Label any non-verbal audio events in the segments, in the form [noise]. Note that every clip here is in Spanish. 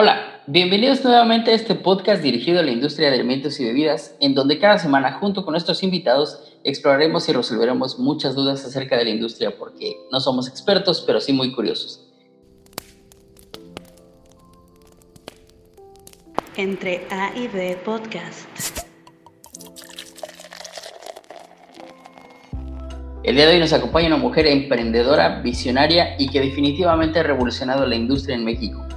Hola, bienvenidos nuevamente a este podcast dirigido a la industria de alimentos y bebidas, en donde cada semana junto con nuestros invitados exploraremos y resolveremos muchas dudas acerca de la industria porque no somos expertos, pero sí muy curiosos. Entre A y B Podcast. El día de hoy nos acompaña una mujer emprendedora, visionaria y que definitivamente ha revolucionado la industria en México.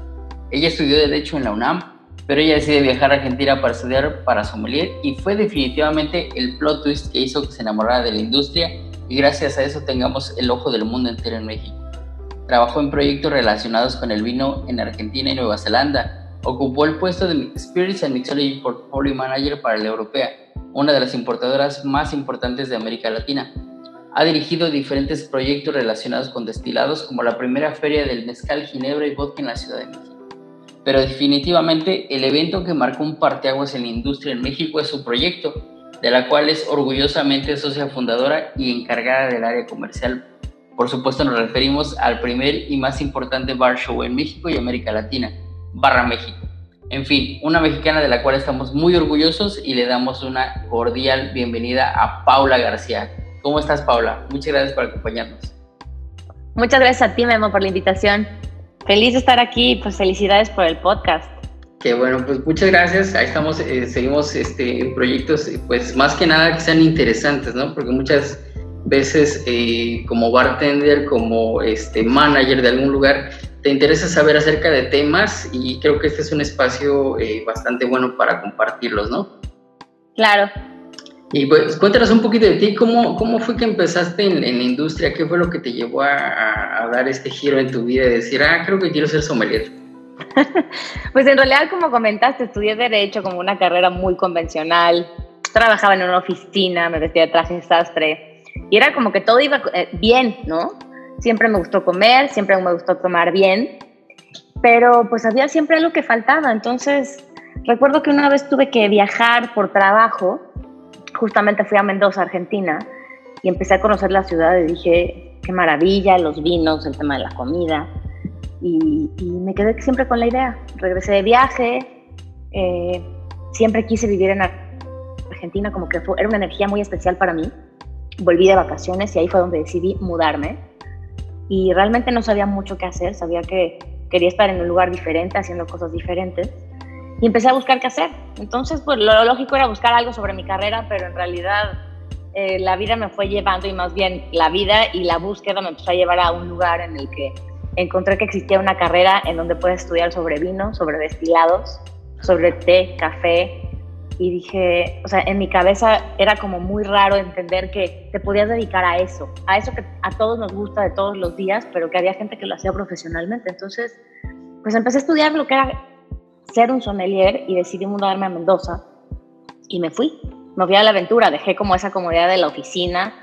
Ella estudió Derecho en la UNAM, pero ella decide viajar a Argentina para estudiar para sommelier y fue definitivamente el plot twist que hizo que se enamorara de la industria y gracias a eso tengamos el ojo del mundo entero en México. Trabajó en proyectos relacionados con el vino en Argentina y Nueva Zelanda. Ocupó el puesto de Spirits and Mixology Portfolio Manager para la Europea, una de las importadoras más importantes de América Latina. Ha dirigido diferentes proyectos relacionados con destilados, como la primera feria del mezcal, ginebra y vodka en la Ciudad de México pero definitivamente el evento que marcó un parteaguas en la industria en México es su proyecto, de la cual es orgullosamente socia fundadora y encargada del área comercial. Por supuesto nos referimos al primer y más importante bar show en México y América Latina, Barra México. En fin, una mexicana de la cual estamos muy orgullosos y le damos una cordial bienvenida a Paula García. ¿Cómo estás, Paula? Muchas gracias por acompañarnos. Muchas gracias a ti, Memo, por la invitación. Feliz de estar aquí, pues felicidades por el podcast. Que bueno, pues muchas gracias. Ahí estamos, eh, seguimos este, en proyectos, pues más que nada que sean interesantes, ¿no? Porque muchas veces eh, como bartender, como este, manager de algún lugar, te interesa saber acerca de temas y creo que este es un espacio eh, bastante bueno para compartirlos, ¿no? Claro, y pues cuéntanos un poquito de ti, ¿cómo, cómo fue que empezaste en, la industria? ¿Qué fue lo que te llevó a, dar este giro en tu vida y decir, ah, creo que quiero ser sommelier? [laughs] pues en realidad, como comentaste, estudié Derecho como una carrera muy convencional. Trabajaba en una oficina, me vestía de traje sastre y era como que todo iba eh, bien, ¿no? Siempre me gustó comer, siempre me gustó tomar bien, pero pues había siempre algo que faltaba. Entonces, recuerdo que una vez tuve que viajar por trabajo justamente fui a Mendoza, Argentina, y empecé a conocer la ciudad y dije, qué maravilla, los vinos, el tema de la comida. Y, me quedé siempre con la idea. Regresé de viaje, eh, siempre quise vivir en Argentina, como que fue, era una energía muy especial para mí. Volví de vacaciones y ahí fue donde decidí mudarme. Y realmente no sabía mucho qué hacer, sabía que quería estar en un lugar diferente, haciendo cosas diferentes y empecé a buscar qué hacer. Entonces, pues lo lógico era buscar algo sobre mi carrera, pero en realidad eh, la vida me fue llevando y más bien la vida y la búsqueda me empezó a llevar a un lugar en el que encontré que existía una carrera en donde puedes estudiar sobre vino, sobre destilados, sobre té, café. Y dije, o sea, en mi cabeza era como muy raro entender que te podías dedicar a eso, a eso que a todos nos gusta de todos los días, pero que había gente que lo hacía profesionalmente. Entonces, pues empecé a estudiar lo que era ser un sommelier y decidí mudarme a Mendoza y me fui. Me fui a la aventura, dejé como esa comodidad de la oficina.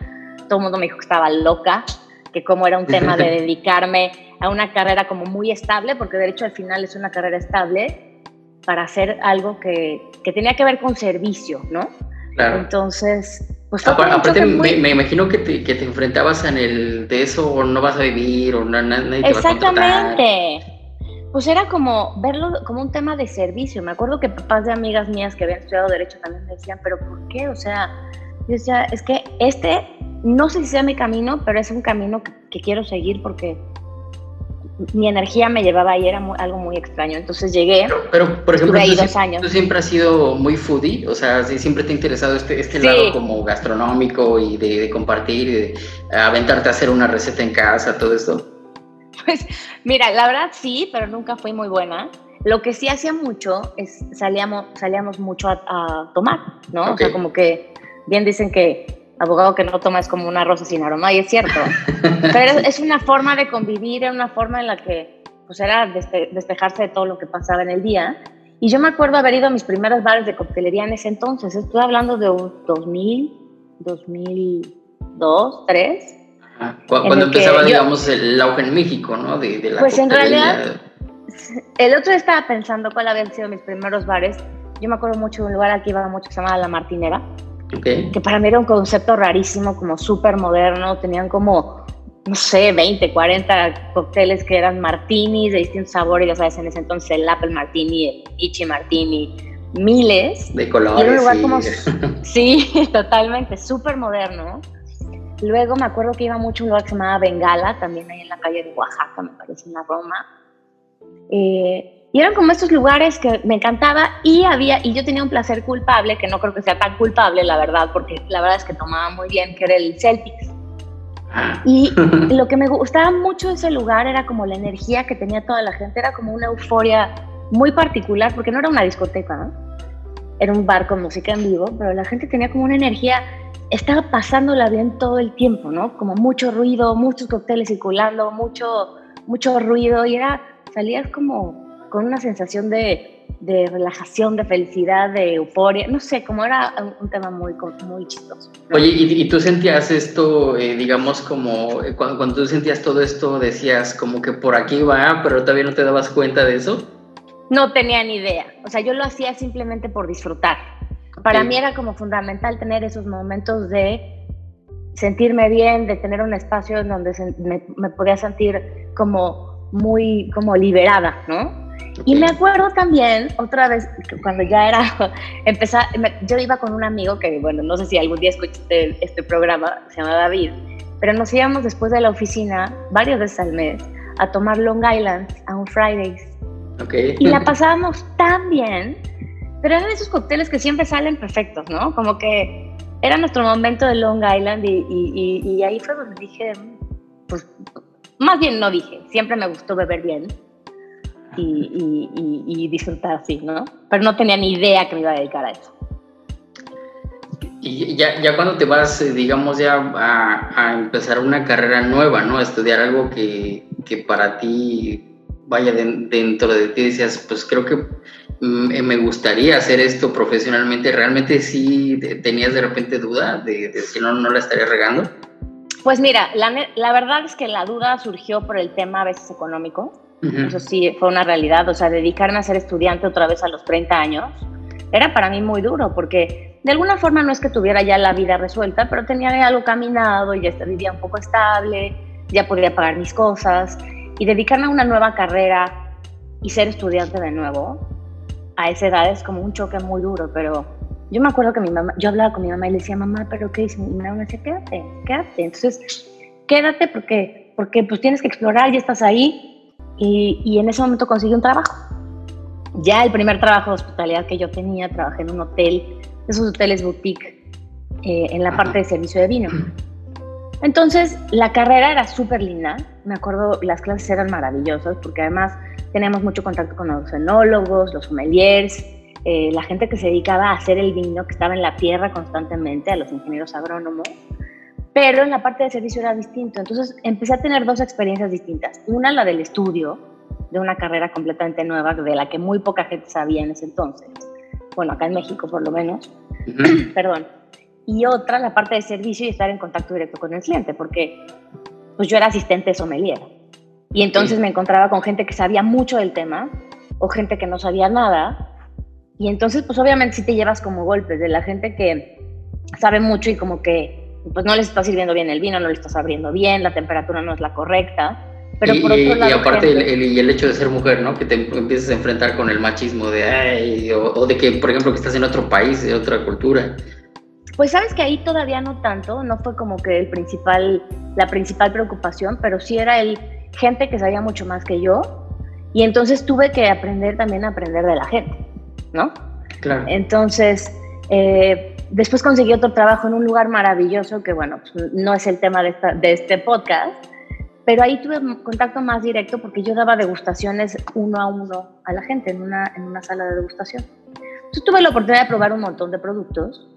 Todo el mundo me dijo que estaba loca, que como era un tema de dedicarme a una carrera como muy estable, porque de hecho al final es una carrera estable, para hacer algo que, que tenía que ver con servicio, ¿no? Claro. Entonces, pues aparte, me, imagino que te, que te, enfrentabas en el de eso o no vas a vivir o no, nadie te Exactamente pues era como verlo como un tema de servicio. Me acuerdo que papás de amigas mías que habían estudiado Derecho también me decían, pero ¿por qué? O sea, yo decía, es que este, no sé si sea mi camino, pero es un camino que, quiero seguir porque mi energía me llevaba ahí, era algo muy extraño. Entonces llegué. Pero, por ejemplo, tú, dos años. tú, siempre has sido muy foodie, o sea, siempre te ha interesado este, este lado como gastronómico y de, de compartir, y de aventarte a hacer una receta en casa, todo esto. [laughs] Pues mira, la verdad sí, pero nunca fui muy buena. Lo que sí hacía mucho es salíamos, salíamos mucho a, tomar, ¿no? O sea, como que bien dicen que abogado que no toma es como una rosa sin aroma, y es cierto. pero es, una forma de convivir, es una forma en la que pues era despejarse de todo lo que pasaba en el día. Y yo me acuerdo haber ido a mis primeros bares de coctelería en ese entonces. Estoy hablando de un 2000, 2002, 2003. Cuando empezaba, digamos, el auge en México, ¿no? De, la pues en realidad, el otro día estaba pensando cuál habían sido mis primeros bares. Yo me acuerdo mucho de un lugar al que iba mucho que se llamaba La Martinera, que para mí era un concepto rarísimo, como súper moderno. Tenían como no sé, 20, 40 cócteles que eran martinis de distintos sabores, ya sabes, en ese entonces el Apple Martini, el Ichi Martini, miles. De colores. sí, [laughs] [laughs] totalmente, súper moderno. Luego me acuerdo que iba mucho a un lugar que se llamaba Bengala, también ahí en la calle de Oaxaca, me parece, en la Roma. Eh, y eran como estos lugares que me encantaba y había, y yo tenía un placer culpable, que no creo que sea tan culpable, la verdad, porque la verdad es que tomaba muy bien, que era el Celtics. Y [laughs] lo que me gustaba mucho de ese lugar era como la energía que tenía toda la gente, era como una euforia muy particular, porque no era una discoteca, ¿no? Era un bar con música en vivo, pero la gente tenía como una energía, estaba pasándola bien todo el tiempo, ¿no? Como mucho ruido, muchos cócteles circulando, mucho, mucho ruido, y era, salías como con una sensación de, de, relajación, de felicidad, de euforia, no sé, como era un, tema muy, muy chistoso. Oye, ¿y, tú sentías esto, eh, digamos, como eh, cuando, cuando, tú sentías todo esto, decías como que por aquí va, pero todavía no te dabas cuenta de eso? No tenía ni idea, o sea, yo lo hacía simplemente por disfrutar. Para mí era como fundamental tener esos momentos de sentirme bien, de tener un espacio en donde me, me podía sentir como muy como liberada, ¿no? Y me acuerdo también, otra vez, cuando ya era, [laughs] empezar, yo iba con un amigo que, bueno, no sé si algún día escuchaste este programa, se llama David, pero nos íbamos después de la oficina, varias veces al mes, a tomar Long Island a un Fridays. Okay. Y la [laughs] pasábamos tan bien, pero eran esos cócteles que siempre salen perfectos, ¿no? Como que era nuestro momento de Long Island y, ahí fue donde dije, pues, más bien no dije, siempre me gustó beber bien y, disfrutar así, ¿no? Pero no tenía ni idea que me iba a dedicar a eso. Y ya, ya cuando te vas, eh, digamos, ya a, empezar una carrera nueva, ¿no? Estudiar algo que, que para ti vaya dentro de ti, decías, pues creo que mm, me gustaría hacer esto profesionalmente. ¿Realmente sí tenías de repente duda de, si no, no la estaría regando? Pues mira, la, la verdad es que la duda surgió por el tema a veces económico eso sí, fue una realidad. O sea, dedicarme a ser estudiante otra vez a los 30 años era para mí muy duro porque de alguna forma no es que tuviera ya la vida resuelta, pero tenía algo caminado y ya vivía un poco estable, ya podía pagar mis cosas y dedicarme a una nueva carrera y ser estudiante de nuevo a esa edad es como un choque muy duro, pero yo me acuerdo que mi mamá, yo hablaba con mi mamá y le decía, mamá, ¿pero qué hice? Y mi mamá me decía, quédate, quédate. Entonces, quédate porque, porque pues tienes que explorar, ya estás ahí y, en ese momento conseguí un trabajo. Ya el primer trabajo de hospitalidad que yo tenía, trabajé en un hotel, esos hoteles boutique, eh, en la parte de servicio de vino. Entonces, la carrera era súper linda. Me acuerdo, las clases eran maravillosas porque además teníamos mucho contacto con los enólogos, los sommeliers, eh, la gente que se dedicaba a hacer el vino, que estaba en la tierra constantemente, a los ingenieros agrónomos pero en la parte de servicio era distinto. Entonces empecé a tener dos experiencias distintas. Una, la del estudio, de una carrera completamente nueva, de la que muy poca gente sabía en ese entonces. Bueno, acá en México por lo menos. [clears throat] Perdón. Y otra, la parte de servicio y estar en contacto directo con el cliente, porque pues yo era asistente sommelier. Y entonces me encontraba con gente que sabía mucho del tema o gente que no sabía nada. Y entonces, pues obviamente sí te llevas como golpes de la gente que sabe mucho y como que pues no les está sirviendo bien el vino, no les estás abriendo bien, la temperatura no es la correcta. Pero y, por otro lado, y aparte el, y el, hecho de ser mujer, ¿no? Que te empieces a enfrentar con el machismo de, ay, o, de que, por ejemplo, que estás en otro país, de otra cultura. Pues sabes que ahí todavía no tanto, no fue como que el principal, la principal preocupación, pero sí era el gente que sabía mucho más que yo y entonces tuve que aprender también a aprender de la gente, ¿no? Claro. Entonces, eh, Después conseguí otro trabajo en un lugar maravilloso, que bueno, pues, no es el tema de, de este podcast, pero ahí tuve contacto más directo porque yo daba degustaciones uno a uno a la gente en una, en una sala de degustación. Entonces tuve la oportunidad de probar un montón de productos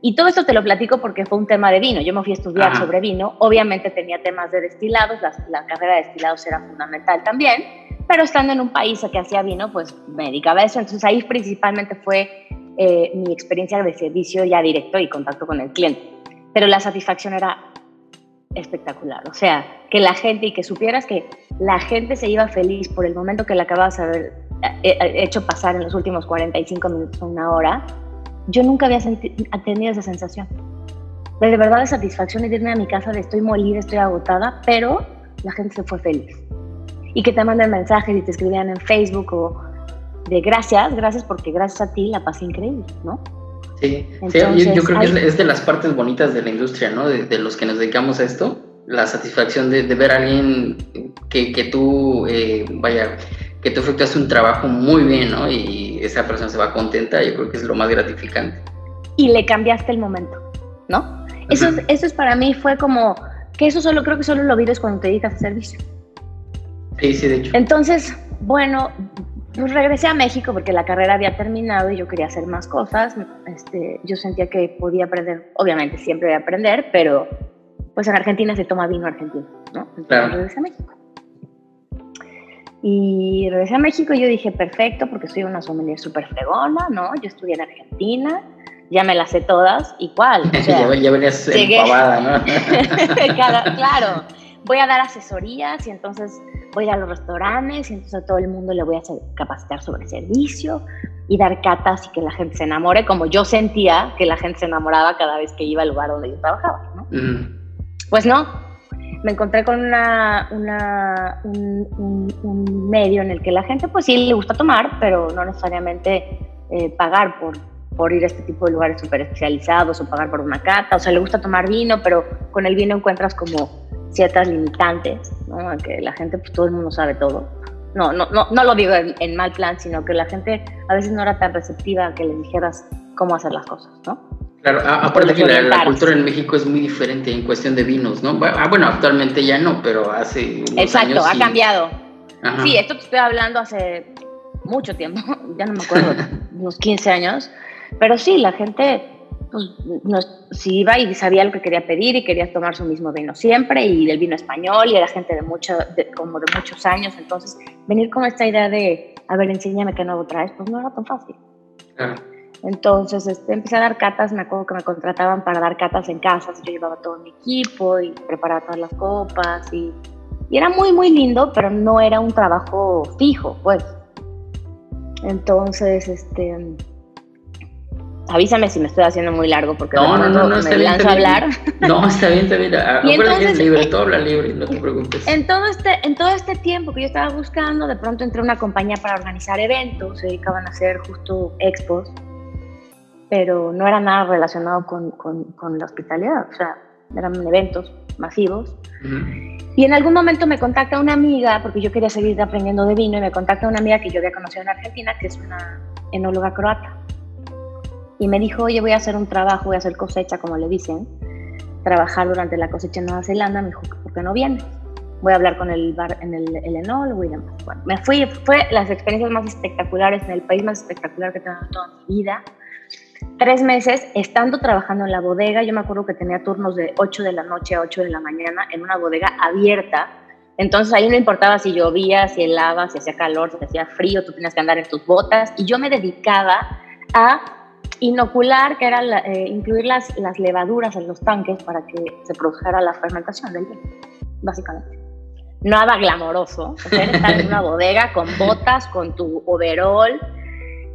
y todo esto te lo platico porque fue un tema de vino. Yo me fui a estudiar sobre vino. Obviamente tenía temas de destilados, la, la, carrera de destilados era fundamental también, pero estando en un país que hacía vino, pues me dedicaba a eso. Entonces ahí principalmente fue eh, mi experiencia de servicio ya directo y contacto con el cliente. Pero la satisfacción era espectacular. O sea, que la gente y que supieras que la gente se iba feliz por el momento que le acabas de haber eh, eh, hecho pasar en los últimos 45 minutos una hora, yo nunca había tenido esa sensación. de verdad de satisfacción de irme a mi casa de estoy molida, estoy agotada, pero la gente se fue feliz. Y que te mandan mensajes y te escribían en Facebook o de gracias, gracias porque gracias a ti la pasé increíble, ¿no? Sí, yo, creo que es, de las partes bonitas de la industria, ¿no? De, los que nos dedicamos a esto, la satisfacción de, ver a alguien que, que tú, eh, vaya, que tú efectuaste un trabajo muy bien, ¿no? Y esa persona se va contenta, yo creo que es lo más gratificante. Y le cambiaste el momento, ¿no? Eso, eso es para mí fue como, que eso solo creo que solo lo vives cuando te dedicas a servicio. Sí, sí, de hecho. Entonces, bueno, pues regresé a México porque la carrera había terminado y yo quería hacer más cosas. Este, yo sentía que podía aprender, obviamente siempre voy a aprender, pero pues en Argentina se toma vino argentino, ¿no? Entonces claro. regresé a México. Y regresé a México y yo dije, perfecto, porque soy una sommelier súper fregona, ¿no? Yo estudié en Argentina, ya me las sé todas, igual. O [laughs] sea, ya, venías empavada, ¿no? [laughs] [laughs] claro, voy a dar asesorías y entonces voy a los restaurantes y entonces a todo el mundo le voy a hacer, capacitar sobre servicio y dar catas y que la gente se enamore, como yo sentía que la gente se enamoraba cada vez que iba al lugar donde yo trabajaba, ¿no? Pues no, me encontré con una, una un, un, medio en el que la gente pues sí le gusta tomar, pero no necesariamente eh, pagar por, por ir a este tipo de lugares súper especializados o pagar por una cata, o sea, le gusta tomar vino, pero con el vino encuentras como ciertas limitantes, ¿no? Que la gente, pues todo el mundo sabe todo. No, no, no, no lo digo en, mal plan, sino que la gente a veces no era tan receptiva a que le dijeras cómo hacer las cosas, ¿no? Claro, aparte que la, cultura en México es muy diferente en cuestión de vinos, ¿no? Ah, bueno, actualmente ya no, pero hace unos Exacto, ha cambiado. Sí, esto te estoy hablando hace mucho tiempo, [laughs] ya no me acuerdo, [laughs] unos 15 años, pero sí, la gente pues, no, si iba y sabía lo que quería pedir y quería tomar su mismo vino siempre y el vino español y era gente de mucho, como de muchos años, entonces venir con esta idea de, a ver, enséñame qué nuevo traes, pues no era tan fácil. Entonces este, empecé a dar catas, me acuerdo que me contrataban para dar catas en casas, yo llevaba todo mi equipo y preparaba todas las copas y, y era muy, muy lindo, pero no era un trabajo fijo, pues. Entonces, este avísame si me estoy haciendo muy largo porque no, no, no, no, me lanzo a hablar. No, está bien, está bien. [laughs] y entonces, libre, todo habla libre, no te preocupes. En todo, este, en todo este tiempo que yo estaba buscando, de pronto entré a una compañía para organizar eventos, se dedicaban a hacer justo expos, pero no era nada relacionado con, con, con la hospitalidad, o sea, eran eventos masivos. Y en algún momento me contacta una amiga, porque yo quería seguir aprendiendo de vino, y me contacta una amiga que yo había conocido en Argentina, que es una enóloga croata y me dijo, oye, voy a hacer un trabajo, voy a hacer cosecha, como le dicen, trabajar durante la cosecha en Nueva Zelanda. Me dijo, ¿por qué no vienes? Voy a hablar con el, bar, en el, el enólogo y demás. Bueno, me fui, fue las experiencias más espectaculares en el país más espectacular que he tenido toda mi vida. Tres meses estando trabajando en la bodega, yo me acuerdo que tenía turnos de 8 de la noche a 8 de la mañana en una bodega abierta. Entonces ahí no importaba si llovía, si helaba, si hacía calor, si hacía frío, tú tenías que andar en tus botas. Y yo me dedicaba a inocular, que era eh, incluir las, las levaduras en los tanques para que se produjera la fermentación del vino, básicamente. Nada glamoroso, estar en una [laughs] bodega con botas, con tu overall.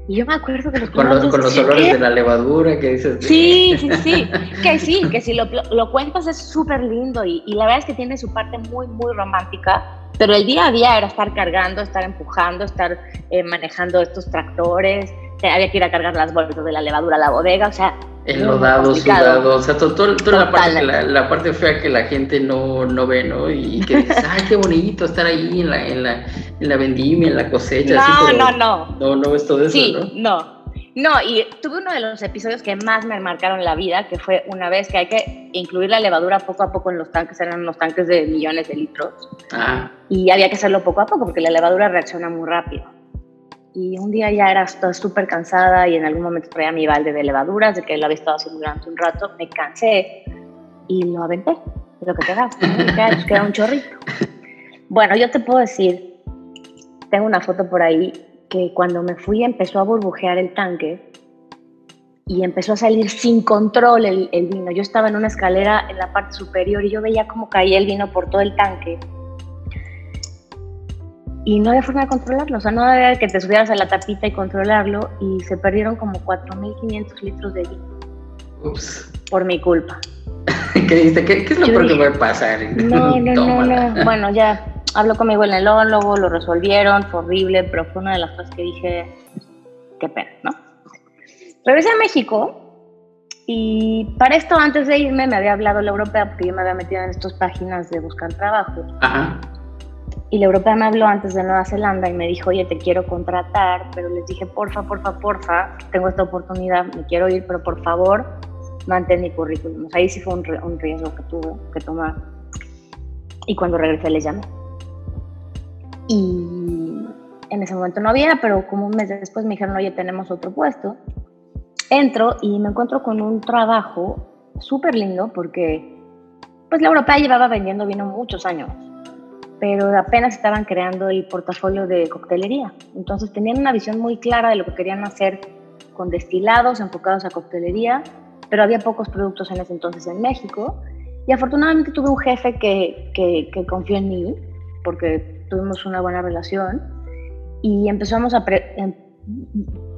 Y yo me acuerdo que los Con los, con los olores de la levadura que dices. Sí, sí, sí. que sí, que si lo, lo cuentas es súper lindo y, y la verdad es que tiene su parte muy, muy romántica pero el día a día era estar cargando, estar empujando, estar eh, manejando estos tractores, había que ir a cargar las bolsas de la levadura a la bodega, o sea... Enlodado, sudado, o sea, toda la, parte, la, parte fea que la gente no, no ve, ¿no? Y que dices, [laughs] ay, qué bonito estar ahí en la, en la, en la vendimia, en la cosecha. No, así, no, no. No, no ves todo eso, sí, ¿no? No, y tuve uno de los episodios que más me marcaron la vida, que fue una vez que hay que incluir la levadura poco a poco en los tanques, eran unos tanques de millones de litros. Ah. Y había que hacerlo poco a poco porque la levadura reacciona muy rápido. Y un día ya era súper cansada y en algún momento traía mi balde de levaduras, de que lo había estado haciendo durante un rato, me cansé y lo aventé, lo que das, ¿no? [laughs] queda un chorrito. Bueno, yo te puedo decir, tengo una foto por ahí, que cuando me fui empezó a burbujear el tanque y empezó a salir sin control el, el, vino. Yo estaba en una escalera en la parte superior y yo veía cómo caía el vino por todo el tanque y no había forma de controlarlo, o sea, no había que te subieras a la tapita y controlarlo y se perdieron como 4.500 litros de vino. Ups. Por mi culpa. [laughs] ¿Qué dijiste? ¿Qué, es lo peor que puede pasar? No, no, no, no. Bueno, ya habló conmigo el neurólogo, lo resolvieron, fue horrible, pero fue una de las cosas que dije, qué pena, ¿no? Regresé a México y para esto, antes de irme, me había hablado la europea porque yo me había metido en estas páginas de buscar trabajo. Ajá. Y la europea me habló antes de Nueva Zelanda y me dijo, oye, te quiero contratar, pero les dije, porfa, porfa, porfa, tengo esta oportunidad, me quiero ir, pero por favor, mantén mi currículum. ahí sí fue un, un, riesgo que tuve que tomar. Y cuando regresé les llamé. Y en ese momento no había, pero como un mes después me dijeron, oye, tenemos otro puesto. Entro y me encuentro con un trabajo súper lindo porque pues la europea llevaba vendiendo vino muchos años pero apenas estaban creando el portafolio de coctelería. Entonces tenían una visión muy clara de lo que querían hacer con destilados enfocados a coctelería, pero había pocos productos en ese entonces en México. Y afortunadamente tuve un jefe que, que, confió en mí, porque tuvimos una buena relación, y empezamos a... Em,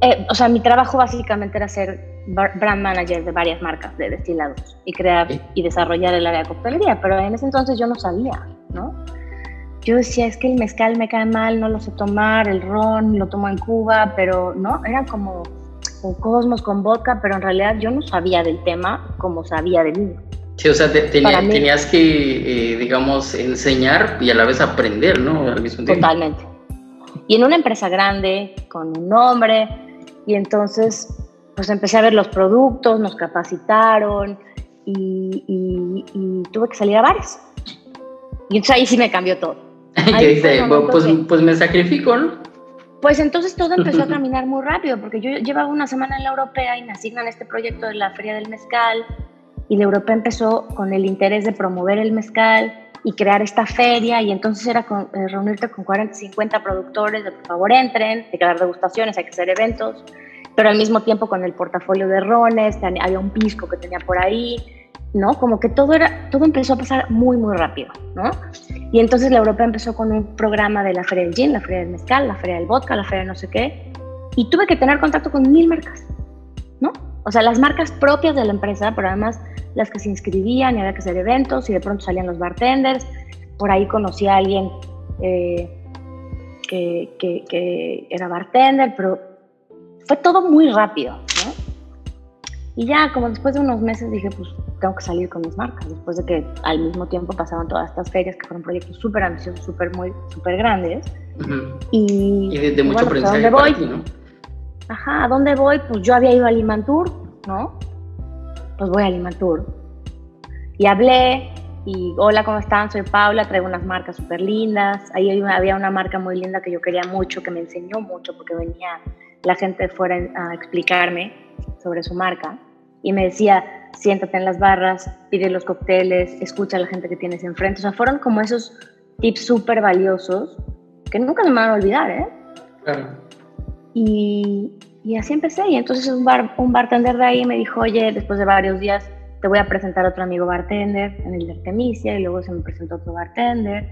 eh, o sea, mi trabajo básicamente era ser brand manager de varias marcas de destilados y crear y desarrollar el área de coctelería, pero en ese entonces yo no sabía, ¿no? Yo decía, es que el mezcal me cae mal, no lo sé tomar, el ron lo tomo en Cuba, pero no, era como un cosmos con vodka, pero en realidad yo no sabía del tema como sabía del vino. Sí, o sea, tenías que, eh, digamos, enseñar y a la vez aprender, ¿no? Al mismo tiempo. Totalmente. Y en una empresa grande, con un nombre, y entonces, pues empecé a ver los productos, nos capacitaron y, y tuve que salir a bares. Y entonces ahí sí me cambió todo. [laughs] ¿Qué dice? Pues, pues me sacrifico, ¿no? Pues entonces todo empezó a [laughs] caminar muy rápido, porque yo llevaba una semana en la europea y me asignan este proyecto de la Feria del Mezcal, y la europea empezó con el interés de promover el mezcal y crear esta feria, y entonces era eh, reunirte con 40, 50 productores, de por favor entren, hay que dar degustaciones, hay que hacer eventos, pero al mismo tiempo con el portafolio de rones, había un pisco que tenía por ahí, ¿no? Como que todo, era, todo empezó a pasar muy, muy rápido, ¿no? Y entonces la Europa empezó con un programa de la Feria del Gin, la Feria del Mezcal, la Feria del Vodka, la Feria de no sé qué, y tuve que tener contacto con mil marcas, ¿no? O sea, las marcas propias de la empresa, pero además las que se inscribían y había que hacer eventos y de pronto salían los bartenders. Por ahí conocí a alguien eh, que, que, que era bartender, pero fue todo muy rápido, ¿no? Y ya como después de unos meses dije, pues tengo que salir con mis marcas, después de que al mismo tiempo pasaban todas estas ferias que fueron proyectos súper ambiciosos, súper muy, súper grandes. Y, y de, mucho bueno, pues, ¿a dónde voy? ¿no? Ajá, ¿a dónde voy? Pues yo había ido a Limantur, ¿no? Pues voy a Limantur. Y hablé, y hola, ¿cómo están? Soy Paula, traigo unas marcas súper lindas. Ahí había una marca muy linda que yo quería mucho, que me enseñó mucho, porque venía la gente fuera a explicarme sobre su marca. Y me decía, siéntate en las barras, pide los cócteles, escucha a la gente que tienes enfrente. O sea, fueron como esos tips súper valiosos que nunca me van a olvidar, ¿eh? Claro. Y, y, así empecé. Y entonces un, bar, un bartender de ahí me dijo, oye, después de varios días te voy a presentar a otro amigo bartender en el de Artemisia y luego se me presentó otro bartender.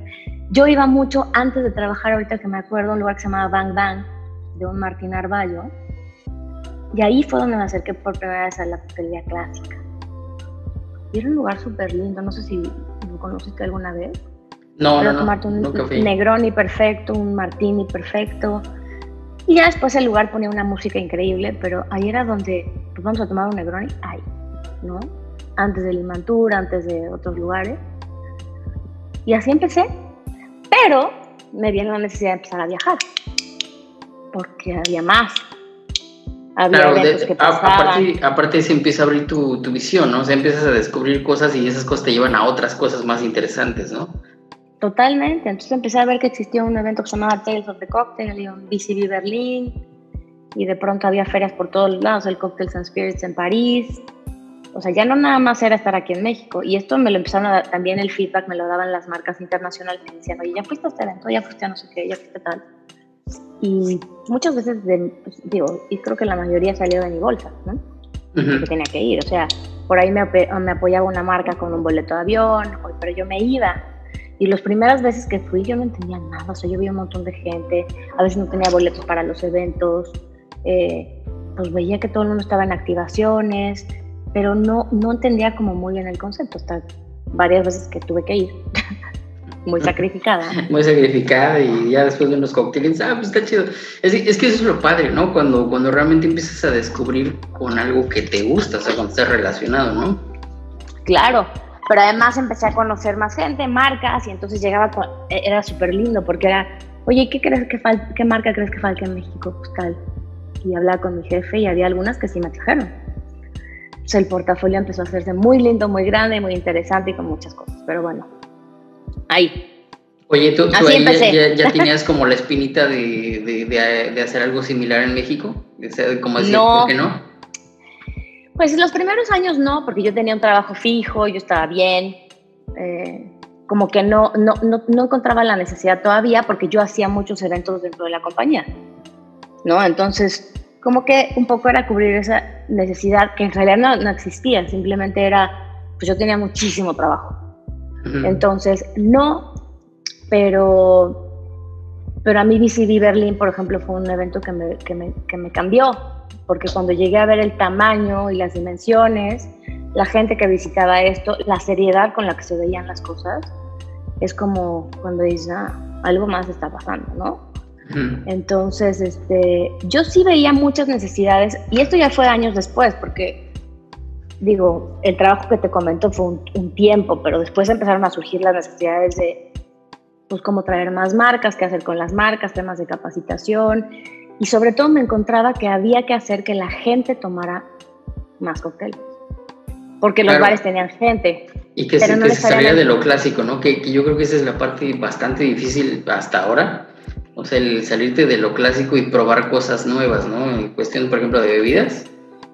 Yo iba mucho antes de trabajar, ahorita que me acuerdo, a un lugar que se llamaba Bang Bang, de un Martín Arballo. Y ahí fue donde me acerqué por primera vez a la coctelería clásica. Y era un lugar súper lindo, no sé si lo conociste alguna vez. No, Pero no, tomarte un Negroni perfecto, un Martini perfecto. Y ya después el lugar ponía una música increíble, pero ahí era donde, pues vamos a tomar un Negroni, ahí, ¿no? Antes de Limantura, antes de otros lugares. Y así empecé. Pero me viene la necesidad de empezar a viajar, porque había más, claro, aparte, aparte se empieza a abrir tu, tu, visión, ¿no? O sea, empiezas a descubrir cosas y esas cosas te llevan a otras cosas más interesantes, ¿no? Totalmente. Entonces empecé a ver que existía un evento que se llamaba Tales of the Cocktail y un BCB Berlín y de pronto había ferias por todos lados, el Cocktails and Spirits en París. O sea, ya no nada más era estar aquí en México. Y esto me lo empezaron a dar, también el feedback me lo daban las marcas internacionales que decían, oye, ya fuiste a este evento, ya fuiste a no sé qué, ya fuiste tal. Y muchas veces, de, pues, digo, y creo que la mayoría salió de mi bolsa, ¿no? Que tenía que ir. O sea, por ahí me, me, apoyaba una marca con un boleto de avión, pero yo me iba. Y las primeras veces que fui yo no entendía nada, o sea, yo vi un montón de gente, a veces no tenía boletos para los eventos, eh, pues veía que todo el mundo estaba en activaciones, pero no, no entendía como muy bien el concepto, hasta varias veces que tuve que ir. [laughs] muy sacrificada. Muy sacrificada y ya después de unos cócteles, ah, pues está chido. Es, es, que eso es lo padre, ¿no? Cuando, cuando realmente empiezas a descubrir con algo que te gusta, o sea, cuando estás relacionado, ¿no? Claro, pero además empecé a conocer más gente, marcas, y entonces llegaba, con, e, era súper lindo porque era, oye, ¿qué crees que qué marca crees que falta en México? Pues tal. Y hablaba con mi jefe y había algunas que sí me trajeron. Entonces el portafolio empezó a hacerse muy lindo, muy grande, muy interesante y con muchas cosas. Pero bueno, ahí. Oye, ¿tú, ahí ya, ya, [laughs] tenías como la espinita de, de, de, hacer algo similar en México? ¿Cómo decir, no. ¿por qué no? Pues los primeros años no, porque yo tenía un trabajo fijo, yo estaba bien. Eh, como que no, no, no, no, encontraba la necesidad todavía porque yo hacía muchos eventos dentro de la compañía. ¿no? Entonces, como que un poco era cubrir esa necesidad que en realidad no, no existía, simplemente era, pues yo tenía muchísimo trabajo. Entonces, no, pero, pero a mí BCD Berlin, por ejemplo, fue un evento que me, que me, que me cambió, porque cuando llegué a ver el tamaño y las dimensiones, la gente que visitaba esto, la seriedad con la que se veían las cosas, es como cuando dices, ah, algo más está pasando, ¿no? Entonces, este, yo sí veía muchas necesidades, y esto ya fue años después, porque digo, el trabajo que te comento fue un, tiempo, pero después empezaron a surgir las necesidades de, pues, cómo traer más marcas, qué hacer con las marcas, temas de capacitación, y sobre todo me encontraba que había que hacer que la gente tomara más cócteles, porque los bares tenían gente. Y que, se, salía de lo clásico, ¿no? Que, que yo creo que esa es la parte bastante difícil hasta ahora, o sea, el salirte de lo clásico y probar cosas nuevas, ¿no? En cuestión, por ejemplo, de bebidas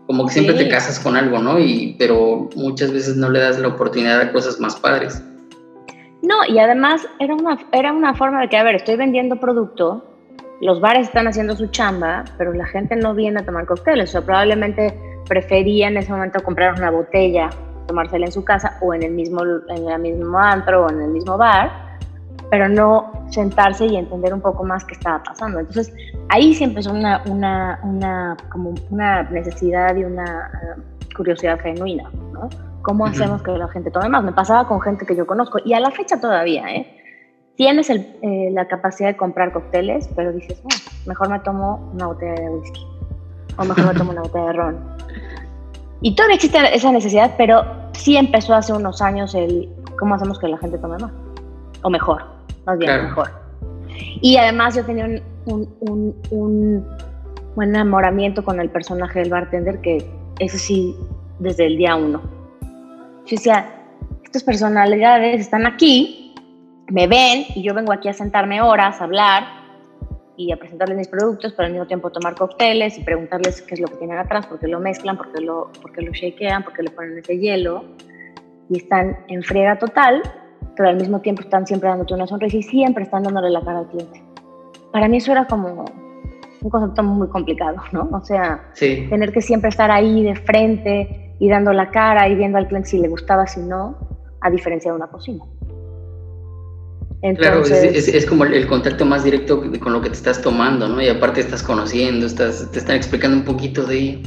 como que siempre te casas con algo, ¿no? Y, pero muchas veces no le das la oportunidad a cosas más padres. No, y además era una, era una forma de que, a ver, estoy vendiendo producto, los bares están haciendo su chamba, pero la gente no viene a tomar cócteles, o sea, probablemente prefería en ese momento comprar una botella, tomársela en su casa o en el mismo, en el mismo antro o en el mismo bar, pero no sentarse y entender un poco más qué estaba pasando. Entonces, ahí sí empezó una, una, una, como una necesidad y una eh, curiosidad genuina, ¿no? ¿Cómo hacemos que la gente tome más? Me pasaba con gente que yo conozco y a la fecha todavía, ¿eh? Tienes el, eh, la capacidad de comprar cócteles, pero dices, mejor me tomo una botella de whisky o mejor me tomo una botella de ron. Y todavía existe esa necesidad, pero sí empezó hace unos años el cómo hacemos que la gente tome más o mejor más bien mejor. Y además yo tenía un, un, un, un, enamoramiento con el personaje del bartender que eso sí, desde el día uno. Yo decía, estas personalidades están aquí, me ven y yo vengo aquí a sentarme horas, a hablar y a presentarles mis productos, pero al mismo tiempo tomar cócteles y preguntarles qué es lo que tienen atrás, por qué lo mezclan, por qué lo, por qué lo shakean, por qué le ponen ese hielo. Y están en friega total pero al mismo tiempo están siempre dándote una sonrisa y siempre están dándole la cara al cliente. Para mí eso era como un concepto muy complicado, ¿no? O sea, tener que siempre estar ahí de frente y dando la cara y viendo al cliente si le gustaba, si no, a diferencia de una cocina. claro, es, es, como el, contacto más directo con lo que te estás tomando, ¿no? Y aparte estás conociendo, estás, te están explicando un poquito de,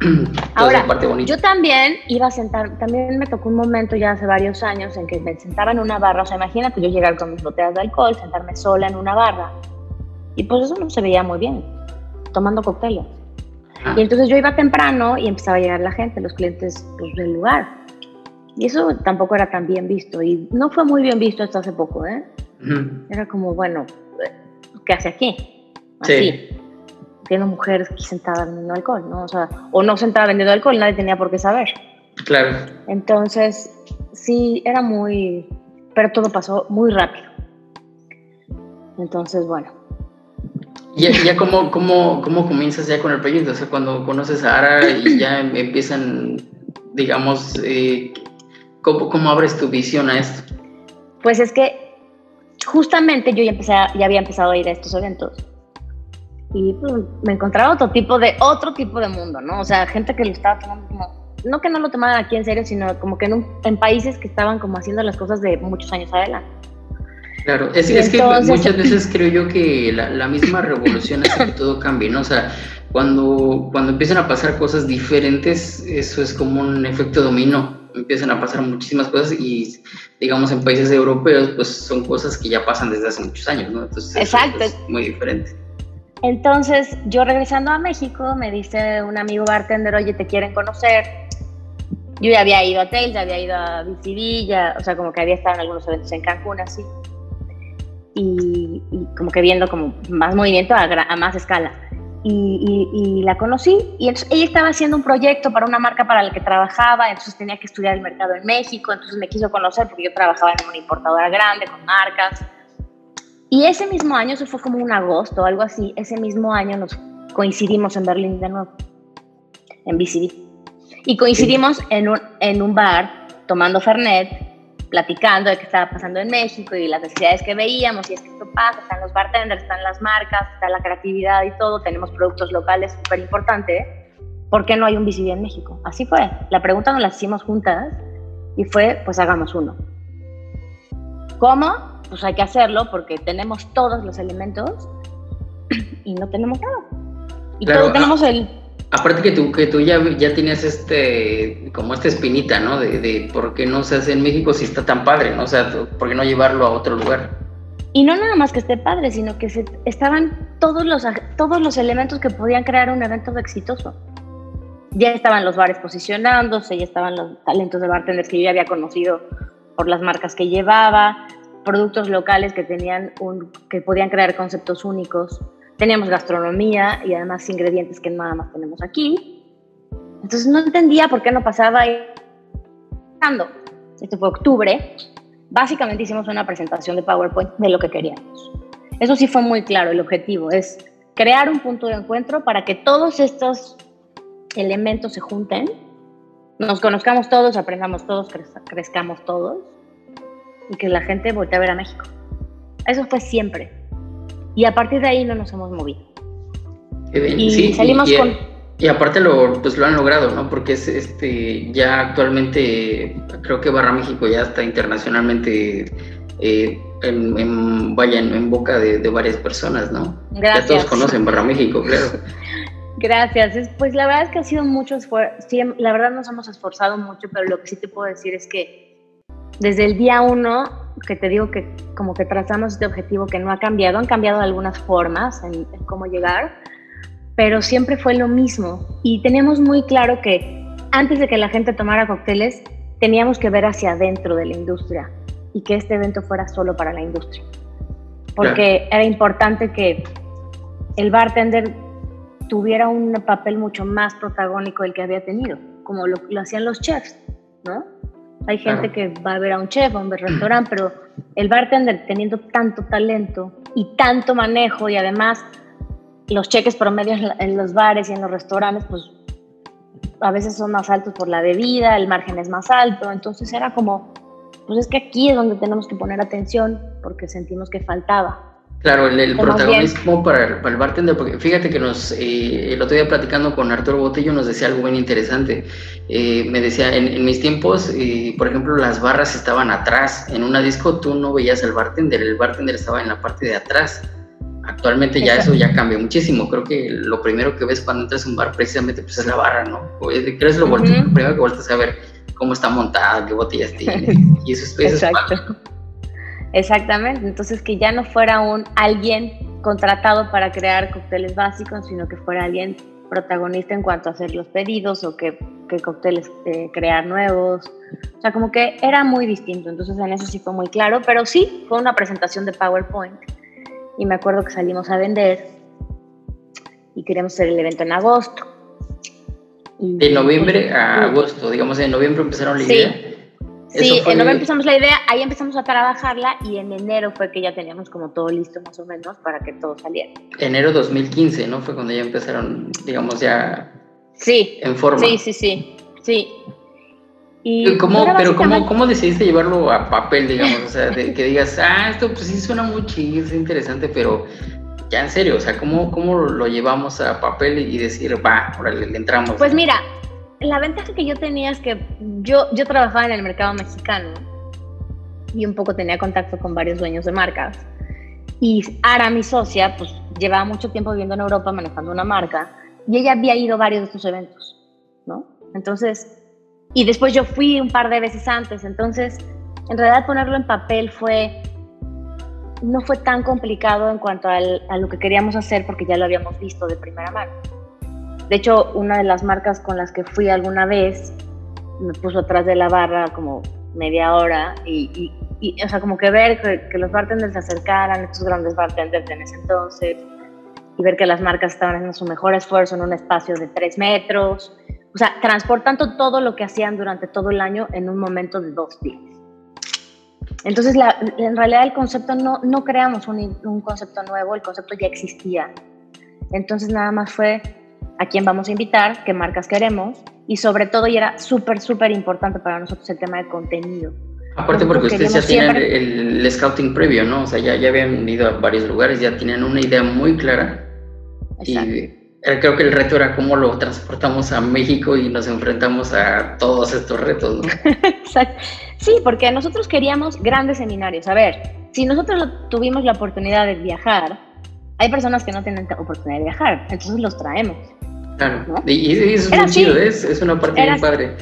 [clears throat] Ahora, yo también iba a sentar, también me tocó un momento ya hace varios años en que me sentaba en una barra, o sea, imagínate yo llegar con mis botellas de alcohol, sentarme sola en una barra, y pues eso no se veía muy bien, tomando cócteles. Ah. Y entonces yo iba temprano y empezaba a llegar la gente, los clientes pues, del lugar. Y eso tampoco era tan bien visto, y no fue muy bien visto hasta hace poco, ¿eh? Era como, bueno, ¿qué hace aquí? Así. Sí tiene mujeres aquí sentadas vendiendo alcohol, ¿no? O sea, o no sentada vendiendo alcohol, nadie tenía por qué saber. Claro. Entonces, sí, era muy, pero todo pasó muy rápido. Entonces, bueno. ¿Y ya, cómo, cómo, cómo comienzas ya con el proyecto? O sea, cuando conoces a Ara y ya empiezan, digamos, eh, ¿cómo, ¿cómo abres tu visión a esto? Pues es que justamente yo ya, empecé ya había empezado a ir a estos eventos y pues, me encontraba otro tipo de otro tipo de mundo, ¿no? O sea, gente que lo estaba tomando como no que no lo tomaran aquí en serio, sino como que en, en países que estaban como haciendo las cosas de muchos años adelante. Claro, es, es que muchas [laughs] veces creo yo que la, la misma revolución hace que todo cambie, ¿no? O sea, cuando, cuando empiezan a pasar cosas diferentes, eso es como un efecto dominó. Empiezan a pasar muchísimas cosas y, digamos, en países europeos, pues son cosas que ya pasan desde hace muchos años, ¿no? Entonces, Exacto. Es muy diferente. Entonces, yo regresando a México, me dice un amigo bartender, oye, te quieren conocer. Yo ya había ido a Tails, ya había ido a BCB, ya, o sea, como que había estado en algunos eventos en Cancún, así y, como que viendo como más movimiento a, más escala. Y, la conocí y ella estaba haciendo un proyecto para una marca para la que trabajaba, entonces tenía que estudiar el mercado en México, entonces me quiso conocer porque yo trabajaba en una importadora grande con marcas. Y ese mismo año, eso fue como un agosto o algo así, ese mismo año nos coincidimos en Berlín de nuevo, en BCD. Y coincidimos en, un, en un bar tomando Fernet platicando de qué estaba pasando en México y las necesidades que veíamos y es que esto pasa, están los bartenders, están las marcas, está la creatividad y todo, tenemos productos locales súper importantes, ¿por qué no hay un BCD en México? Así fue, la pregunta nos la hicimos juntas y fue, pues hagamos uno. ¿Cómo? Pues hay que hacerlo porque tenemos todos los elementos [clears throat] y no tenemos nada. Y todos tenemos el Aparte que tú, que tú ya, ya tienes este, como esta espinita, ¿no? De, de, por qué no se hace en México si está tan padre, ¿no? O sea, ¿por qué no llevarlo a otro lugar? Y no nada más que esté padre, sino que se, estaban todos los, todos los elementos que podían crear un evento exitoso. Ya estaban los bares posicionándose, ya estaban los talentos de bartenders que yo ya había conocido por las marcas que llevaba, productos locales que, tenían un, que podían crear conceptos únicos teníamos gastronomía y además ingredientes que nada más tenemos aquí. Entonces no entendía por qué no pasaba ahí. Este fue octubre. Básicamente hicimos una presentación de PowerPoint de lo que queríamos. Eso sí fue muy claro, el objetivo es crear un punto de encuentro para que todos estos elementos se junten, nos conozcamos todos, aprendamos todos, crezcamos todos y que la gente voltee a ver a México. Eso fue siempre. Y a partir de ahí no nos hemos movido. Y salimos con... Y aparte lo, pues lo han logrado, ¿no? Porque es este ya actualmente creo que Barra México ya está internacionalmente eh, en, vaya en, boca de, varias personas, ¿no? Gracias. Ya todos conocen Barra México, claro. [laughs] Gracias. Pues la verdad es que ha sido mucho esfuerzo. la verdad nos hemos esforzado mucho, pero lo que sí te puedo decir es que desde el día uno, que te digo que como que trazamos este objetivo que no ha cambiado, han cambiado algunas formas en, cómo llegar, pero siempre fue lo mismo. Y teníamos muy claro que antes de que la gente tomara cócteles, teníamos que ver hacia adentro de la industria y que este evento fuera solo para la industria. Porque era importante que el bartender tuviera un papel mucho más protagónico del que había tenido, como lo, lo hacían los chefs, ¿no? Hay gente que va a ver a un chef, a un restaurante, pero el bartender teniendo tanto talento y tanto manejo y además los cheques promedios en los bares y en los restaurantes, pues a veces son más altos por la bebida, el margen es más alto, entonces era como, pues es que aquí es donde tenemos que poner atención porque sentimos que faltaba. Claro, el, protagonismo para el, para el, bartender, porque fíjate que nos, eh, el otro día platicando con Arturo Botello nos decía algo bien interesante. Eh, me decía, en, mis tiempos, eh, por ejemplo, las barras estaban atrás. En una disco tú no veías al bartender, el bartender estaba en la parte de atrás. Actualmente ya eso ya cambió muchísimo. Creo que lo primero que ves cuando entras a un bar precisamente pues es la barra, ¿no? Creo que es lo, primero que vueltas a ver cómo está montada, qué botellas tiene. Y eso, es Exacto. Exactamente, entonces que ya no fuera un alguien contratado para crear cócteles básicos, sino que fuera alguien protagonista en cuanto a hacer los pedidos o que, que cócteles eh, crear nuevos. O sea, como que era muy distinto, entonces en eso sí fue muy claro, pero sí fue una presentación de PowerPoint. Y me acuerdo que salimos a vender y queríamos hacer el evento en agosto. de noviembre a agosto, digamos, en noviembre empezaron la idea. Sí, en noviembre empezamos la idea, ahí empezamos a trabajarla y en enero fue que ya teníamos como todo listo más o menos para que todo saliera. Enero 2015, ¿no? Fue cuando ya empezaron, digamos, ya sí, en forma. Sí, sí, sí, sí. Y ¿Cómo, pero ¿cómo, ¿cómo decidiste llevarlo a papel, digamos? O sea, de, [laughs] que digas, ah, esto pues sí suena muy chido, es interesante, pero ya en serio, o sea, ¿cómo, cómo lo llevamos a papel y decir, va, ahora le entramos? Pues mira, la ventaja que yo tenía es que yo, yo trabajaba en el mercado mexicano y un poco tenía contacto con varios dueños de marcas. Y Ara, mi socia, pues llevaba mucho tiempo viviendo en Europa manejando una marca y ella había ido a varios de estos eventos, ¿no? Entonces, y después yo fui un par de veces antes, entonces, en realidad ponerlo en papel fue, no fue tan complicado en cuanto a lo que queríamos hacer porque ya lo habíamos visto de primera mano. De hecho, una de las marcas con las que fui alguna vez me puso atrás de la barra como media hora y, o sea, como que ver que, los bartenders se acercaran, estos grandes bartenders en ese entonces, y ver que las marcas estaban haciendo su mejor esfuerzo en un espacio de tres metros, o sea, transportando todo lo que hacían durante todo el año en un momento de dos días. Entonces, en realidad el concepto no, no creamos un concepto nuevo, el concepto ya existía. Entonces, nada más fue a quién vamos a invitar, qué marcas queremos y sobre todo, y era súper, súper importante para nosotros el tema de contenido. Aparte porque ustedes ya tienen el, scouting previo, ¿no? O sea, ya, ya habían ido a varios lugares, ya tienen una idea muy clara. Exacto. Y creo que el reto era cómo lo transportamos a México y nos enfrentamos a todos estos retos, ¿no? [laughs] Exacto. Sí, porque nosotros queríamos grandes seminarios. A ver, si nosotros tuvimos la oportunidad de viajar, hay personas que no tienen oportunidad de viajar, entonces los traemos. Claro, y, eso es muy chido, es, es, una parte muy padre.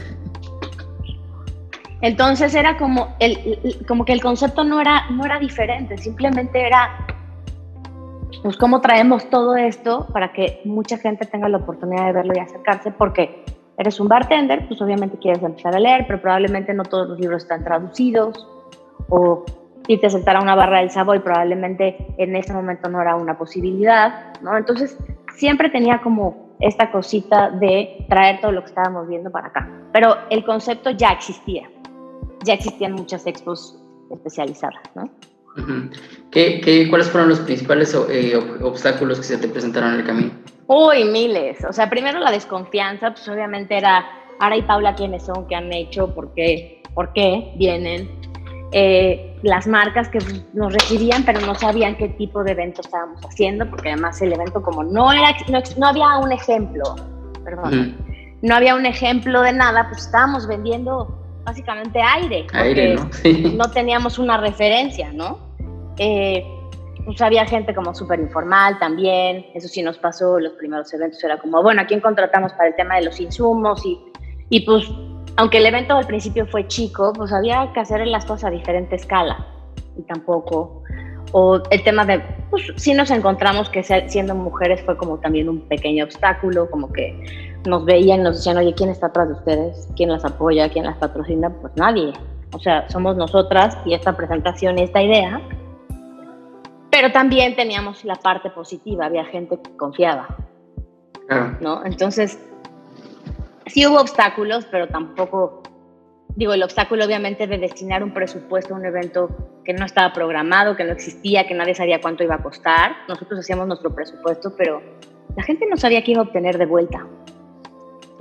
Entonces era como, el, como que el concepto no era, no era diferente, simplemente era, pues cómo traemos todo esto para que mucha gente tenga la oportunidad de verlo y acercarse, porque eres un bartender, pues obviamente quieres empezar a leer, pero probablemente no todos los libros están traducidos, o irte a sentar a una barra del Savoy probablemente en ese momento no era una posibilidad, ¿no? Entonces siempre tenía como esta cosita de traer todo lo que estábamos viendo para acá. Pero el concepto ya existía. Ya existían muchas expos especializadas, ¿no? ¿Qué, cuáles fueron los principales eh, obstáculos que se te presentaron en el camino? Uy, miles. O sea, primero la desconfianza, pues obviamente era Ara y Paula quiénes son, qué han hecho, por qué, por qué vienen. Eh, las marcas que nos recibían, pero no sabían qué tipo de evento estábamos haciendo, porque además el evento como no era, no, había un ejemplo, perdón, no había un ejemplo de nada, pues estábamos vendiendo básicamente aire, aire [laughs] ¿no? teníamos una referencia, ¿no? Eh, pues había gente como súper informal también, eso sí nos pasó, los primeros eventos era como, bueno, ¿a quién contratamos para el tema de los insumos? Y, y pues aunque el evento al principio fue chico, pues había que hacer las cosas a diferente escala y tampoco. O el tema de, pues sí nos encontramos que siendo mujeres fue como también un pequeño obstáculo, como que nos veían, nos decían, oye, ¿quién está atrás de ustedes? ¿Quién las apoya? ¿Quién las patrocina? Pues nadie. O sea, somos nosotras y esta presentación y esta idea. Pero también teníamos la parte positiva, había gente que confiaba. ¿no? Entonces, sí hubo obstáculos, pero tampoco, digo, el obstáculo obviamente de destinar un presupuesto a un evento que no estaba programado, que no existía, que nadie sabía cuánto iba a costar. Nosotros hacíamos nuestro presupuesto, pero la gente no sabía qué iba a obtener de vuelta.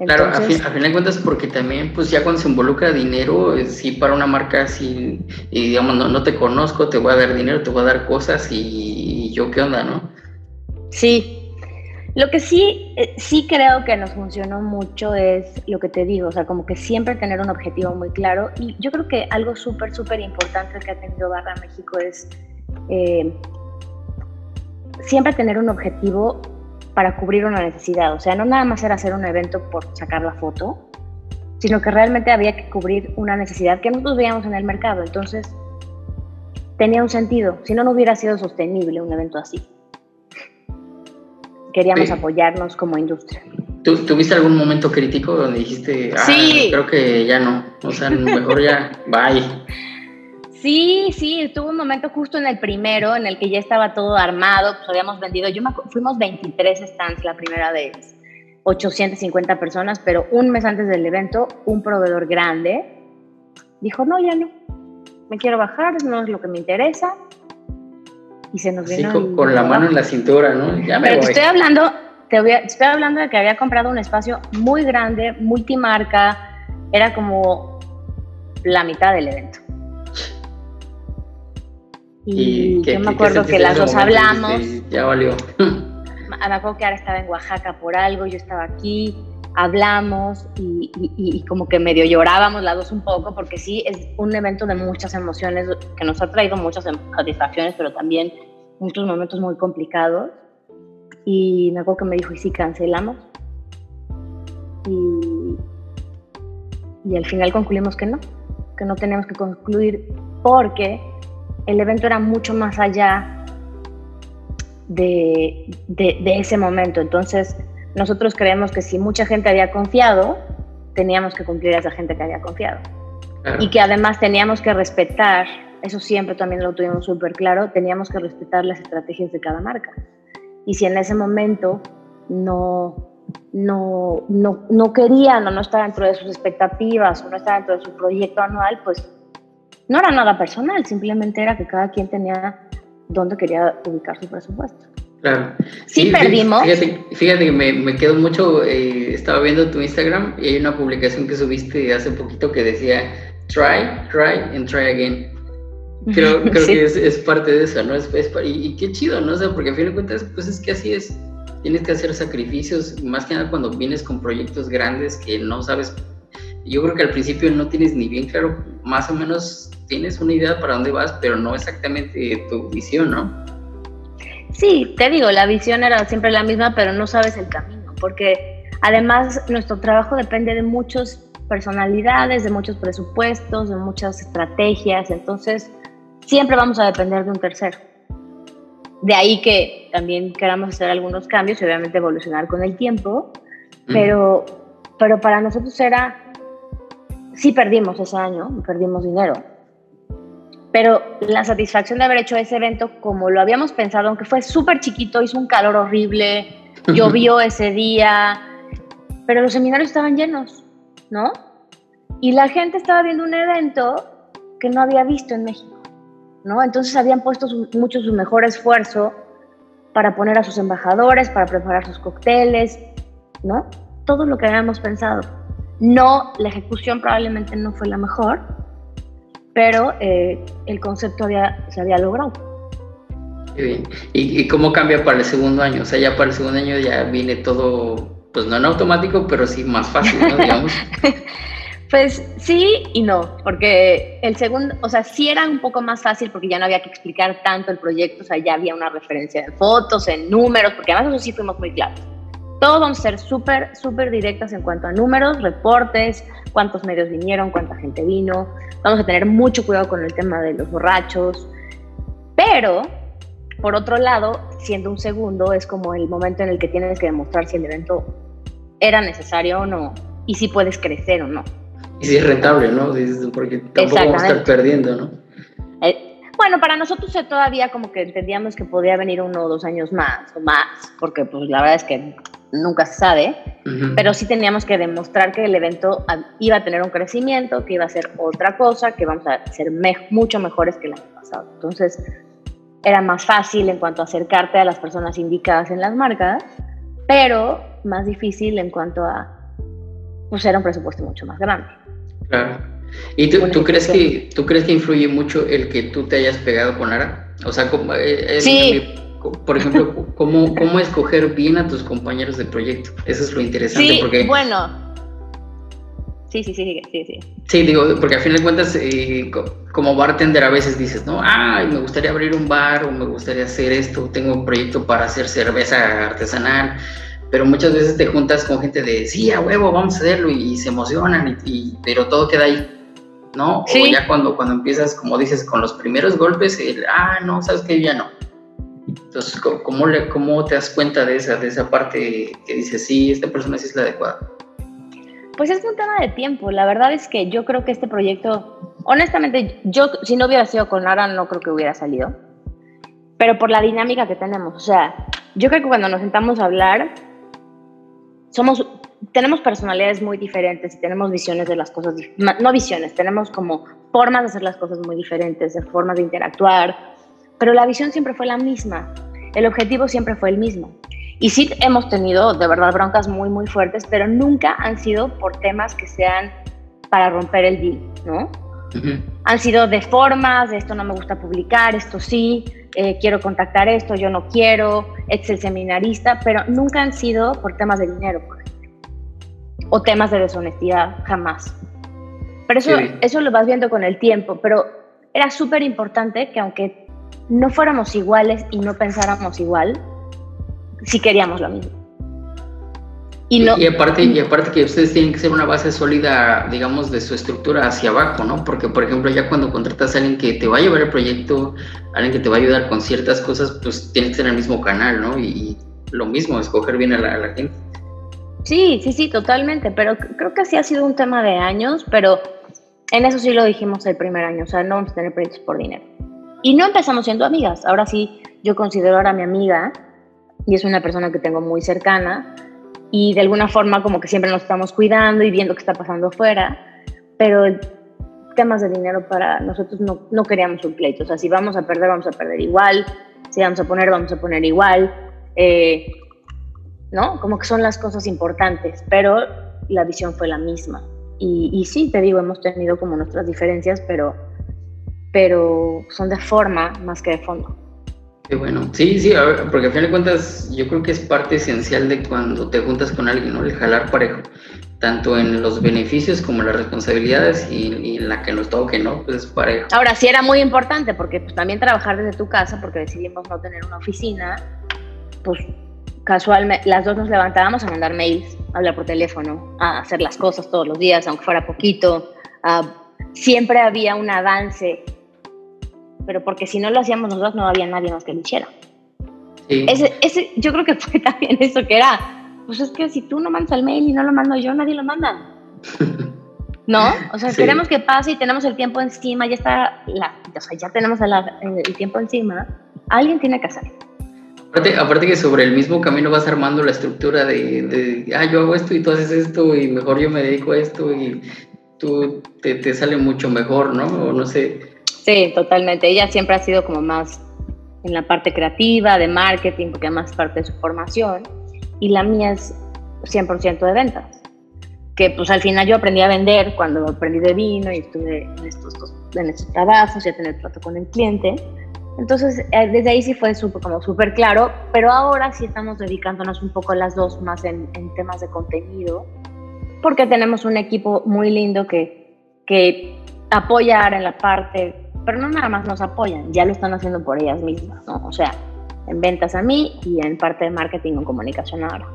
claro, a, fin, de cuentas, porque también, pues ya cuando se involucra dinero, si para una marca así, y digamos, no, no, te conozco, te voy a dar dinero, te voy a dar cosas y, y yo qué onda, ¿no? Sí, lo que sí, eh, sí creo que nos funcionó mucho es lo que te digo, o sea, como que siempre tener un objetivo muy claro. Y yo creo que algo súper, súper importante que ha tenido Barra México es eh, siempre tener un objetivo para cubrir una necesidad. O sea, no nada más era hacer un evento por sacar la foto, sino que realmente había que cubrir una necesidad que nosotros veíamos en el mercado. Entonces, tenía un sentido. Si no, no hubiera sido sostenible un evento así queríamos apoyarnos como industria. ¿Tuviste algún momento crítico donde dijiste, ah, sí. creo que ya no, o sea, mejor ya, [laughs] bye? Sí, sí, tuvo un momento justo en el primero en el que ya estaba todo armado, pues habíamos vendido, yo me, fuimos 23 stands la primera vez, 850 personas, pero un mes antes del evento, un proveedor grande dijo, no, ya no, me quiero bajar, no es lo que me interesa, y se nos vino. con, la mano en la cintura, ¿no? Ya me Pero te estoy hablando, te, estoy hablando de que había comprado un espacio muy grande, multimarca, era como la mitad del evento. Y, yo me acuerdo que las dos hablamos. ya valió. [laughs] Me acuerdo que ahora estaba en Oaxaca por algo, yo estaba aquí. Hablamos y, como que medio llorábamos las dos un poco, porque sí, es un evento de muchas emociones que nos ha traído muchas satisfacciones, pero también muchos momentos muy complicados. Y me acuerdo que me dijo, ¿y si cancelamos? Y, y al final concluimos que no, que no teníamos que concluir porque el evento era mucho más allá de, de, de ese momento. Entonces, nosotros creemos que si mucha gente había confiado, teníamos que cumplir a esa gente que había confiado. Y que además teníamos que respetar, eso siempre también lo tuvimos súper claro, teníamos que respetar las estrategias de cada marca. Y si en ese momento no, no, no, no querían o no estaba dentro de sus expectativas o no estaba dentro de su proyecto anual, pues no era nada personal, simplemente era que cada quien tenía dónde quería ubicar su presupuesto. Claro. Sí, perdimos. Fíjate, que me, me, quedo mucho, eh, estaba viendo tu Instagram y hay una publicación que subiste hace poquito que decía try, try and try again. Creo, [laughs] creo que es, es, parte de eso, ¿no? Es, y, y, qué chido, ¿no? O sea, porque a fin de cuentas, pues es que así es. Tienes que hacer sacrificios, más que nada cuando vienes con proyectos grandes que no sabes. Yo creo que al principio no tienes ni bien claro, más o menos tienes una idea para dónde vas, pero no exactamente tu visión, ¿no? Sí, te digo, la visión era siempre la misma, pero no sabes el camino, porque además nuestro trabajo depende de muchas personalidades, de muchos presupuestos, de muchas estrategias, entonces siempre vamos a depender de un tercero. De ahí que también queramos hacer algunos cambios y obviamente evolucionar con el tiempo, pero, pero para nosotros era, sí perdimos ese año, perdimos dinero, pero la satisfacción de haber hecho ese evento como lo habíamos pensado, aunque fue súper chiquito, hizo un calor horrible, llovió ese día, pero los seminarios estaban llenos, ¿no? Y la gente estaba viendo un evento que no había visto en México, ¿no? Entonces habían puesto mucho su mejor esfuerzo para poner a sus embajadores, para preparar sus cócteles, ¿no? Todo lo que habíamos pensado. No, la ejecución probablemente no fue la mejor, pero eh, el concepto había, se había logrado. ¿Y, ¿Y, cómo cambia para el segundo año? O sea, ya para el segundo año ya viene todo, pues no en automático, pero sí más fácil, ¿no? Digamos. [laughs] pues sí y no, porque el segundo, o sea, sí era un poco más fácil porque ya no había que explicar tanto el proyecto, o sea, ya había una referencia en fotos, en números, porque además eso sí fuimos muy claros. Todos vamos a ser súper, súper directas en cuanto a números, reportes, cuántos medios vinieron, cuánta gente vino, Vamos a tener mucho cuidado con el tema de los borrachos. Pero, por otro lado, siendo un segundo, es como el momento en el que tienes que demostrar si el evento era necesario o no y si puedes crecer o no. Y si es rentable, ¿no? Porque tampoco vamos a estar perdiendo, ¿no? Eh, bueno, para nosotros todavía como que entendíamos que podía venir uno o dos años más o más, porque pues la verdad es que nunca se sabe, pero sí teníamos que demostrar que el evento iba a tener un crecimiento, que iba a ser otra cosa, que vamos a ser mucho mejores que el año pasado. Entonces, era más fácil en cuanto a acercarte a las personas indicadas en las marcas, pero más difícil en cuanto a, pues era un presupuesto mucho más grande. Claro. ¿Y tú, crees que, tú crees que influye mucho el que tú te hayas pegado con Lara? O sea, como, eh, sí por ejemplo, [laughs] cómo, cómo escoger bien a tus compañeros de proyecto. Eso es lo interesante. Sí, porque, bueno. Sí, sí, sí, sí, sí. Sí, digo, porque al final de cuentas, eh, como bartender a veces dices, ¿no? Ay, me gustaría abrir un bar o me gustaría hacer esto, tengo un proyecto para hacer cerveza artesanal, pero muchas veces te juntas con gente de, sí, a huevo, vamos a hacerlo y, se emocionan, y, pero todo queda ahí. ¿no? Sí. O ya cuando, cuando empiezas, como dices, con los primeros golpes, el, ah, no, sabes que ya no entonces, ¿cómo, le, ¿cómo te das cuenta de esa, de esa parte que dices, sí, esta persona sí es la adecuada? Pues es un tema de tiempo. La verdad es que yo creo que este proyecto, honestamente, yo si no hubiera sido con Lara, no creo que hubiera salido. Pero por la dinámica que tenemos. O sea, yo creo que cuando nos sentamos a hablar, somos, tenemos personalidades muy diferentes y tenemos visiones de las cosas, no visiones, tenemos como formas de hacer las cosas muy diferentes, formas de interactuar, pero la visión siempre fue la misma, el objetivo siempre fue el mismo. Y sí hemos tenido de verdad broncas muy, muy fuertes, pero nunca han sido por temas que sean para romper el deal, ¿no? Han sido de formas, de esto no me gusta publicar, esto sí, eh, quiero contactar esto, yo no quiero, es el seminarista, pero nunca han sido por temas de dinero, por ejemplo. o temas de deshonestidad, jamás. Pero eso, eso lo vas viendo con el tiempo, pero era súper importante que aunque no fuéramos iguales y no pensáramos igual, sí queríamos lo mismo. Y, no, y, aparte, y aparte que ustedes tienen que ser una base sólida, digamos, de su estructura hacia abajo, ¿no? Porque, por ejemplo, ya cuando contratas a alguien que te va a llevar el proyecto, alguien que te va a ayudar con ciertas cosas, pues tienes que ser el mismo canal, ¿no? Y, lo mismo, escoger bien a la, a la, gente. Sí, sí, sí, totalmente, pero creo que sí ha sido un tema de años, pero en eso sí lo dijimos el primer año, o sea, no vamos a tener proyectos por dinero. Y no empezamos siendo amigas, ahora sí, yo considero ahora mi amiga y es una persona que tengo muy cercana y de alguna forma como que siempre nos estamos cuidando y viendo qué está pasando afuera, pero temas de dinero para nosotros no, no queríamos un pleito, o sea, si vamos a perder, vamos a perder igual, si vamos a poner, vamos a poner igual, eh, ¿no? Como que son las cosas importantes, pero la visión fue la misma. Y, y, sí, te digo, hemos tenido como nuestras diferencias, pero, pero son de forma más que de fondo. Qué bueno. Sí, sí, porque al final de cuentas yo creo que es parte esencial de cuando te juntas con alguien, ¿no? El jalar parejo, tanto en los beneficios como en las responsabilidades y, en la que nos toque, ¿no? Pues es parejo. Ahora sí era muy importante porque pues, también trabajar desde tu casa, porque decidimos no tener una oficina, pues casualmente las dos nos levantábamos a mandar mails, a hablar por teléfono, a hacer las cosas todos los días, aunque fuera poquito. siempre había un avance pero porque si no lo hacíamos nosotros no había nadie más que lo hiciera. Ese, ese, yo creo que [laughs] fue también eso que era, pues es que si tú no mandas el mail y no lo mando yo, nadie lo manda. [laughs] ¿No? O sea, queremos que pase y tenemos el tiempo encima, ya está, la, o sea, ya tenemos el, el tiempo encima, alguien tiene que hacer. Aparte, aparte, que sobre el mismo camino vas armando la estructura de, de, ah, yo hago esto y tú haces esto y mejor yo me dedico a esto y tú te, te sale mucho mejor, ¿no? O no sé, Sí, totalmente. Ella siempre ha sido como más en la parte creativa, de marketing, porque además es parte de su formación, y la mía es 100% de ventas. Que pues al final yo aprendí a vender cuando aprendí de vino y estuve en estos, en estos trabajos y a tener trato con el cliente. Entonces, eh, desde ahí sí fue como súper claro, pero ahora sí estamos dedicándonos un poco las dos más en, en, temas de contenido, porque tenemos un equipo muy lindo que, que apoyar en la parte pero no nada más nos apoyan, ya lo están haciendo por ellas mismas, ¿no? O sea, en ventas a mí y en parte de marketing o comunicación ahora.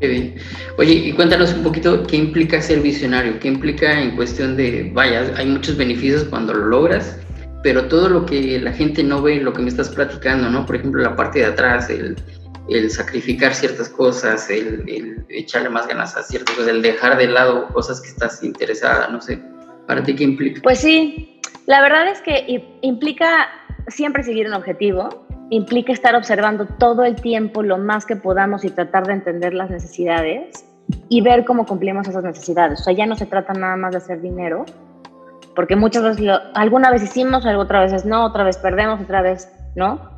Qué bien. Oye, y cuéntanos un poquito qué implica ser visionario, qué implica en cuestión de, vaya, hay muchos beneficios cuando lo logras, pero todo lo que la gente no ve, lo que me estás platicando, ¿no? Por ejemplo, la parte de atrás, el, el sacrificar ciertas cosas, el, el, echarle más ganas a ciertas cosas, el dejar de lado cosas que estás interesada, no sé, ¿para ti qué implica? Pues sí, la verdad es que implica siempre seguir un objetivo, implica estar observando todo el tiempo lo más que podamos y tratar de entender las necesidades y ver cómo cumplimos esas necesidades. O sea, ya no se trata nada más de hacer dinero, porque muchas veces alguna vez hicimos, otra vez no, otra vez perdemos, otra vez no,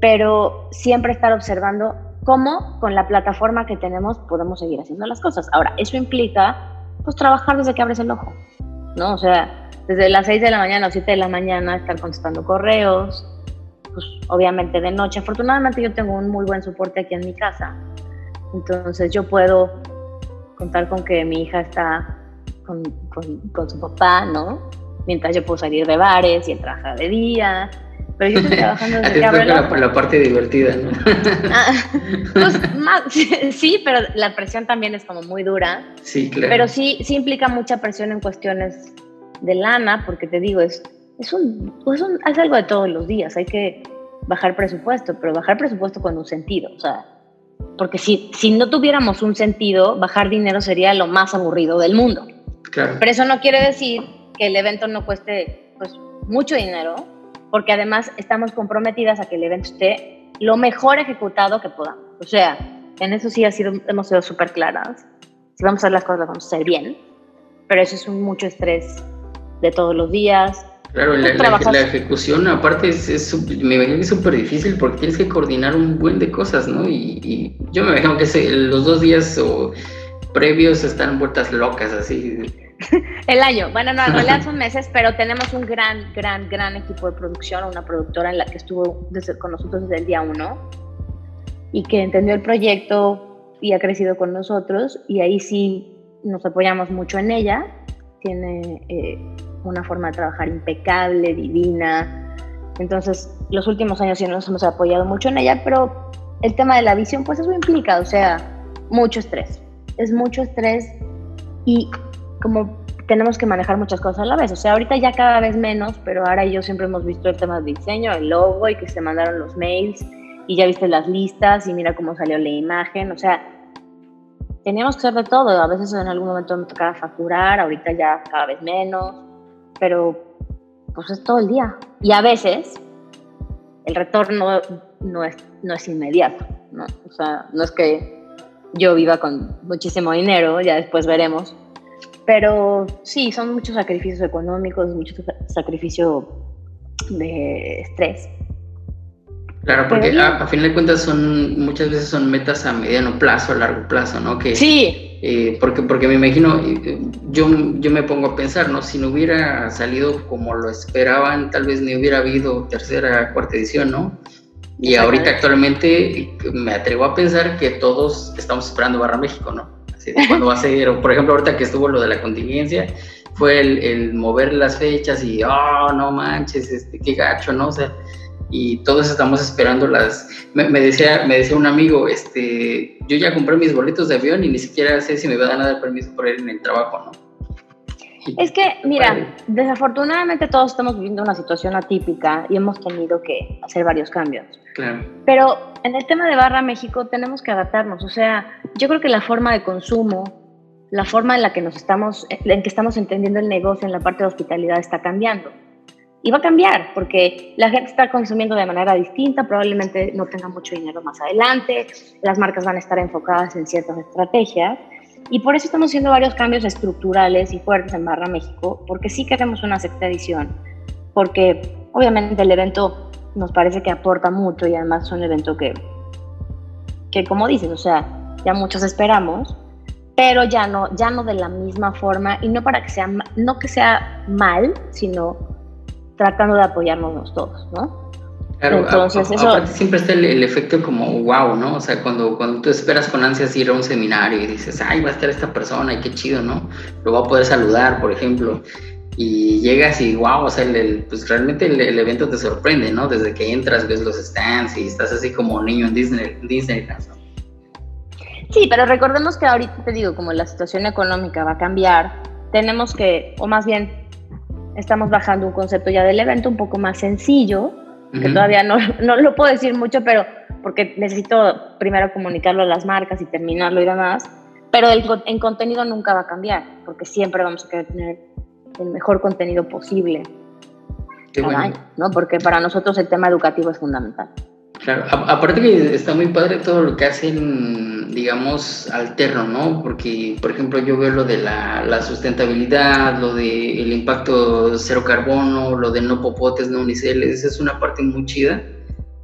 pero siempre estar observando cómo con la plataforma que tenemos podemos seguir haciendo las cosas. Ahora, eso implica pues trabajar desde que abres el ojo, ¿no? O sea, desde las 6 de la mañana o 7 de la mañana estar contestando correos, pues obviamente de noche. Afortunadamente yo tengo un muy buen soporte aquí en mi casa, entonces yo puedo contar con que mi hija está con, con, su papá, ¿no? Mientras yo puedo salir de bares y trabaja de día. Pero yo estoy trabajando [laughs] desde que la, la, parte divertida, ¿no? [laughs] Ah, pues, más, [laughs] sí, pero la presión también es como muy dura. Sí, claro. Pero sí, sí implica mucha presión en cuestiones de lana, porque te digo, es, es, un, es, un, es algo de todos los días, hay que bajar presupuesto, pero bajar presupuesto con un sentido, o sea, porque si, si no tuviéramos un sentido, bajar dinero sería lo más aburrido del mundo. Claro. Pero eso no quiere decir que el evento no cueste pues, mucho dinero, porque además estamos comprometidas a que el evento esté lo mejor ejecutado que podamos. O sea, en eso sí ha sido, hemos sido súper claras. Si vamos a hacer las cosas, las vamos a hacer bien, pero eso es un mucho estrés de todos los días. Claro, la, la, ejecución aparte es, es me imagino que es súper difícil porque tienes que coordinar un buen de cosas, ¿no? Y, yo me imagino que los dos días o previos están vueltas locas así. El año, bueno, no, en realidad [laughs] son meses, pero tenemos un gran, gran, gran equipo de producción, una productora en la que estuvo desde, con nosotros desde el día uno y que entendió el proyecto y ha crecido con nosotros y ahí sí nos apoyamos mucho en ella, tiene eh, una forma de trabajar impecable, divina, entonces los últimos años sí nos hemos apoyado mucho en ella, pero el tema de la visión, pues eso implica, o sea, mucho estrés, es mucho estrés y como tenemos que manejar muchas cosas a la vez. O sea, ahorita ya cada vez menos, pero ahora yo siempre hemos visto el tema de diseño, el logo y que se mandaron los mails y ya viste las listas y mira cómo salió la imagen. O sea, teníamos que hacer de todo. A veces en algún momento me tocaba facturar, ahorita ya cada vez menos, pero pues es todo el día. Y a veces el retorno no es, no es inmediato, ¿no? O sea, no es que yo viva con muchísimo dinero, ya después veremos, pero sí, son muchos sacrificios económicos, mucho sacrificio de estrés. Claro, porque a, fin de cuentas son muchas veces son metas a mediano plazo, a largo plazo, ¿no? Que, sí. Eh, porque, porque me imagino, eh, yo, yo me pongo a pensar, ¿no? Si no hubiera salido como lo esperaban, tal vez ni hubiera habido tercera, cuarta edición, ¿no? Y ahorita actualmente me atrevo a pensar que todos estamos esperando Barra México, ¿no? Cuando va a ser, o por ejemplo, ahorita que estuvo lo de la contingencia, fue el, mover las fechas y, oh, no manches, este, qué gacho, ¿no? O sea, y todos estamos esperando las... Me, decía, me decía un amigo, este, yo ya compré mis boletos de avión y ni siquiera sé si me van a dar permiso por ir en el trabajo, ¿no? Es que, mira, desafortunadamente todos estamos viviendo una situación atípica y hemos tenido que hacer varios cambios. Claro. Pero en el tema de Barra México tenemos que adaptarnos. O sea, yo creo que la forma de consumo, la forma en la que nos estamos, en que estamos entendiendo el negocio en la parte de hospitalidad está cambiando. Y va a cambiar porque la gente está consumiendo de manera distinta, probablemente no tenga mucho dinero más adelante, las marcas van a estar enfocadas en ciertas estrategias y por eso estamos haciendo varios cambios estructurales y fuertes en Barra México, porque sí queremos una sexta edición, porque obviamente el evento nos parece que aporta mucho y además es un evento que, que como dices, o sea, ya muchos esperamos, pero ya no, ya no de la misma forma y no para que sea, no que sea mal, sino tratando de apoyarnos todos, ¿no? Claro, Entonces, eso... siempre está el, efecto como wow, ¿no? O sea, cuando, cuando tú esperas con ansias ir a un seminario y dices, ay, va a estar esta persona y qué chido, ¿no? Lo va a poder saludar, por ejemplo. Y llegas y wow, o sea, el, pues realmente el, evento te sorprende, ¿no? Desde que entras, ves los stands y estás así como niño en Disney, Disneyland. Sí, pero recordemos que ahorita te digo, como la situación económica va a cambiar, tenemos que, o más bien, estamos bajando un concepto ya del evento un poco más sencillo, que todavía no, [laughs] no lo puedo decir mucho, pero porque necesito primero comunicarlo a las marcas y terminarlo y demás. Pero el, en contenido nunca va a cambiar, porque siempre vamos a querer tener el mejor contenido posible. Qué bueno. ¿no? Porque para nosotros el tema educativo es fundamental. Claro, aparte que está muy padre todo lo que hacen, digamos, alterno, ¿no? Porque, por ejemplo, yo veo lo de la, la sustentabilidad, lo del el impacto cero carbono, lo de no popotes, no uniceles, es una parte muy chida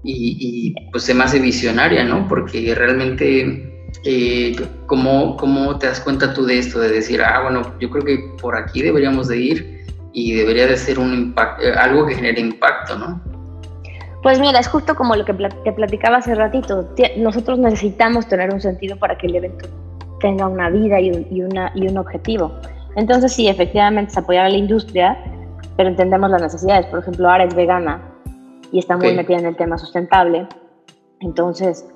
y, y pues se me hace visionaria, ¿no? Porque realmente, eh, ¿cómo, ¿cómo te das cuenta tú de esto? De decir, ah, bueno, yo creo que por aquí deberíamos de ir y debería de ser un impacto, eh, algo que genere impacto, ¿no? Pues mira, es justo como lo que te platicaba hace ratito. Nosotros necesitamos tener un sentido para que el evento tenga una vida y un, y una, y un objetivo. Entonces sí, efectivamente es apoyar a la industria, pero entendemos las necesidades. Por ejemplo, Ara es vegana y está muy metida en el tema sustentable. Entonces,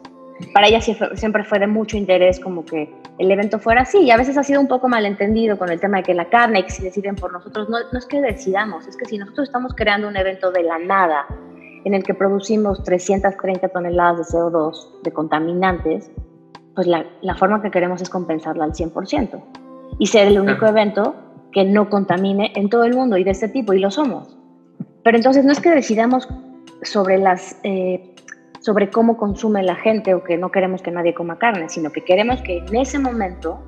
para ella siempre fue de mucho interés como que el evento fuera así. Y a veces ha sido un poco malentendido con el tema de que la carne, que si deciden por nosotros, no, no es que decidamos, es que si nosotros estamos creando un evento de la nada, en el que producimos 330 toneladas de CO2 de contaminantes, pues la, la forma que queremos es compensarla al 100% y ser el único evento que no contamine en todo el mundo y de este tipo, y lo somos. Pero entonces no es que decidamos sobre, las, eh, sobre cómo consume la gente o que no queremos que nadie coma carne, sino que queremos que en ese momento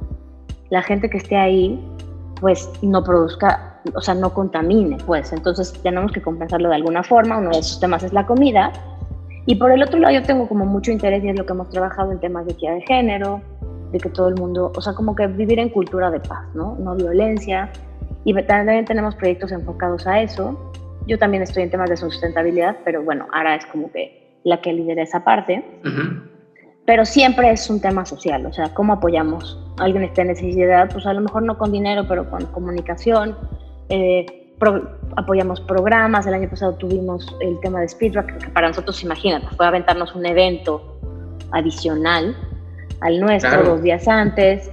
la gente que esté ahí pues no produzca o sea, no contamine, pues. Entonces tenemos que compensarlo de alguna forma. Uno de esos temas es la comida. Y por el otro lado, yo tengo como mucho interés y es lo que hemos trabajado en temas de equidad de género, de que todo el mundo, o sea, como que vivir en cultura de paz, ¿no? No violencia. Y también tenemos proyectos enfocados a eso. Yo también estoy en temas de sustentabilidad, pero bueno, ahora es como que la que lidera esa parte. pero siempre es un tema social, o sea, ¿cómo apoyamos? Alguien está en necesidad, pues a lo mejor no con dinero, pero con comunicación. Eh, apoyamos programas, el año pasado tuvimos el tema de Speedrock, que para nosotros, imagínate, fue aventarnos un evento adicional al nuestro dos días antes.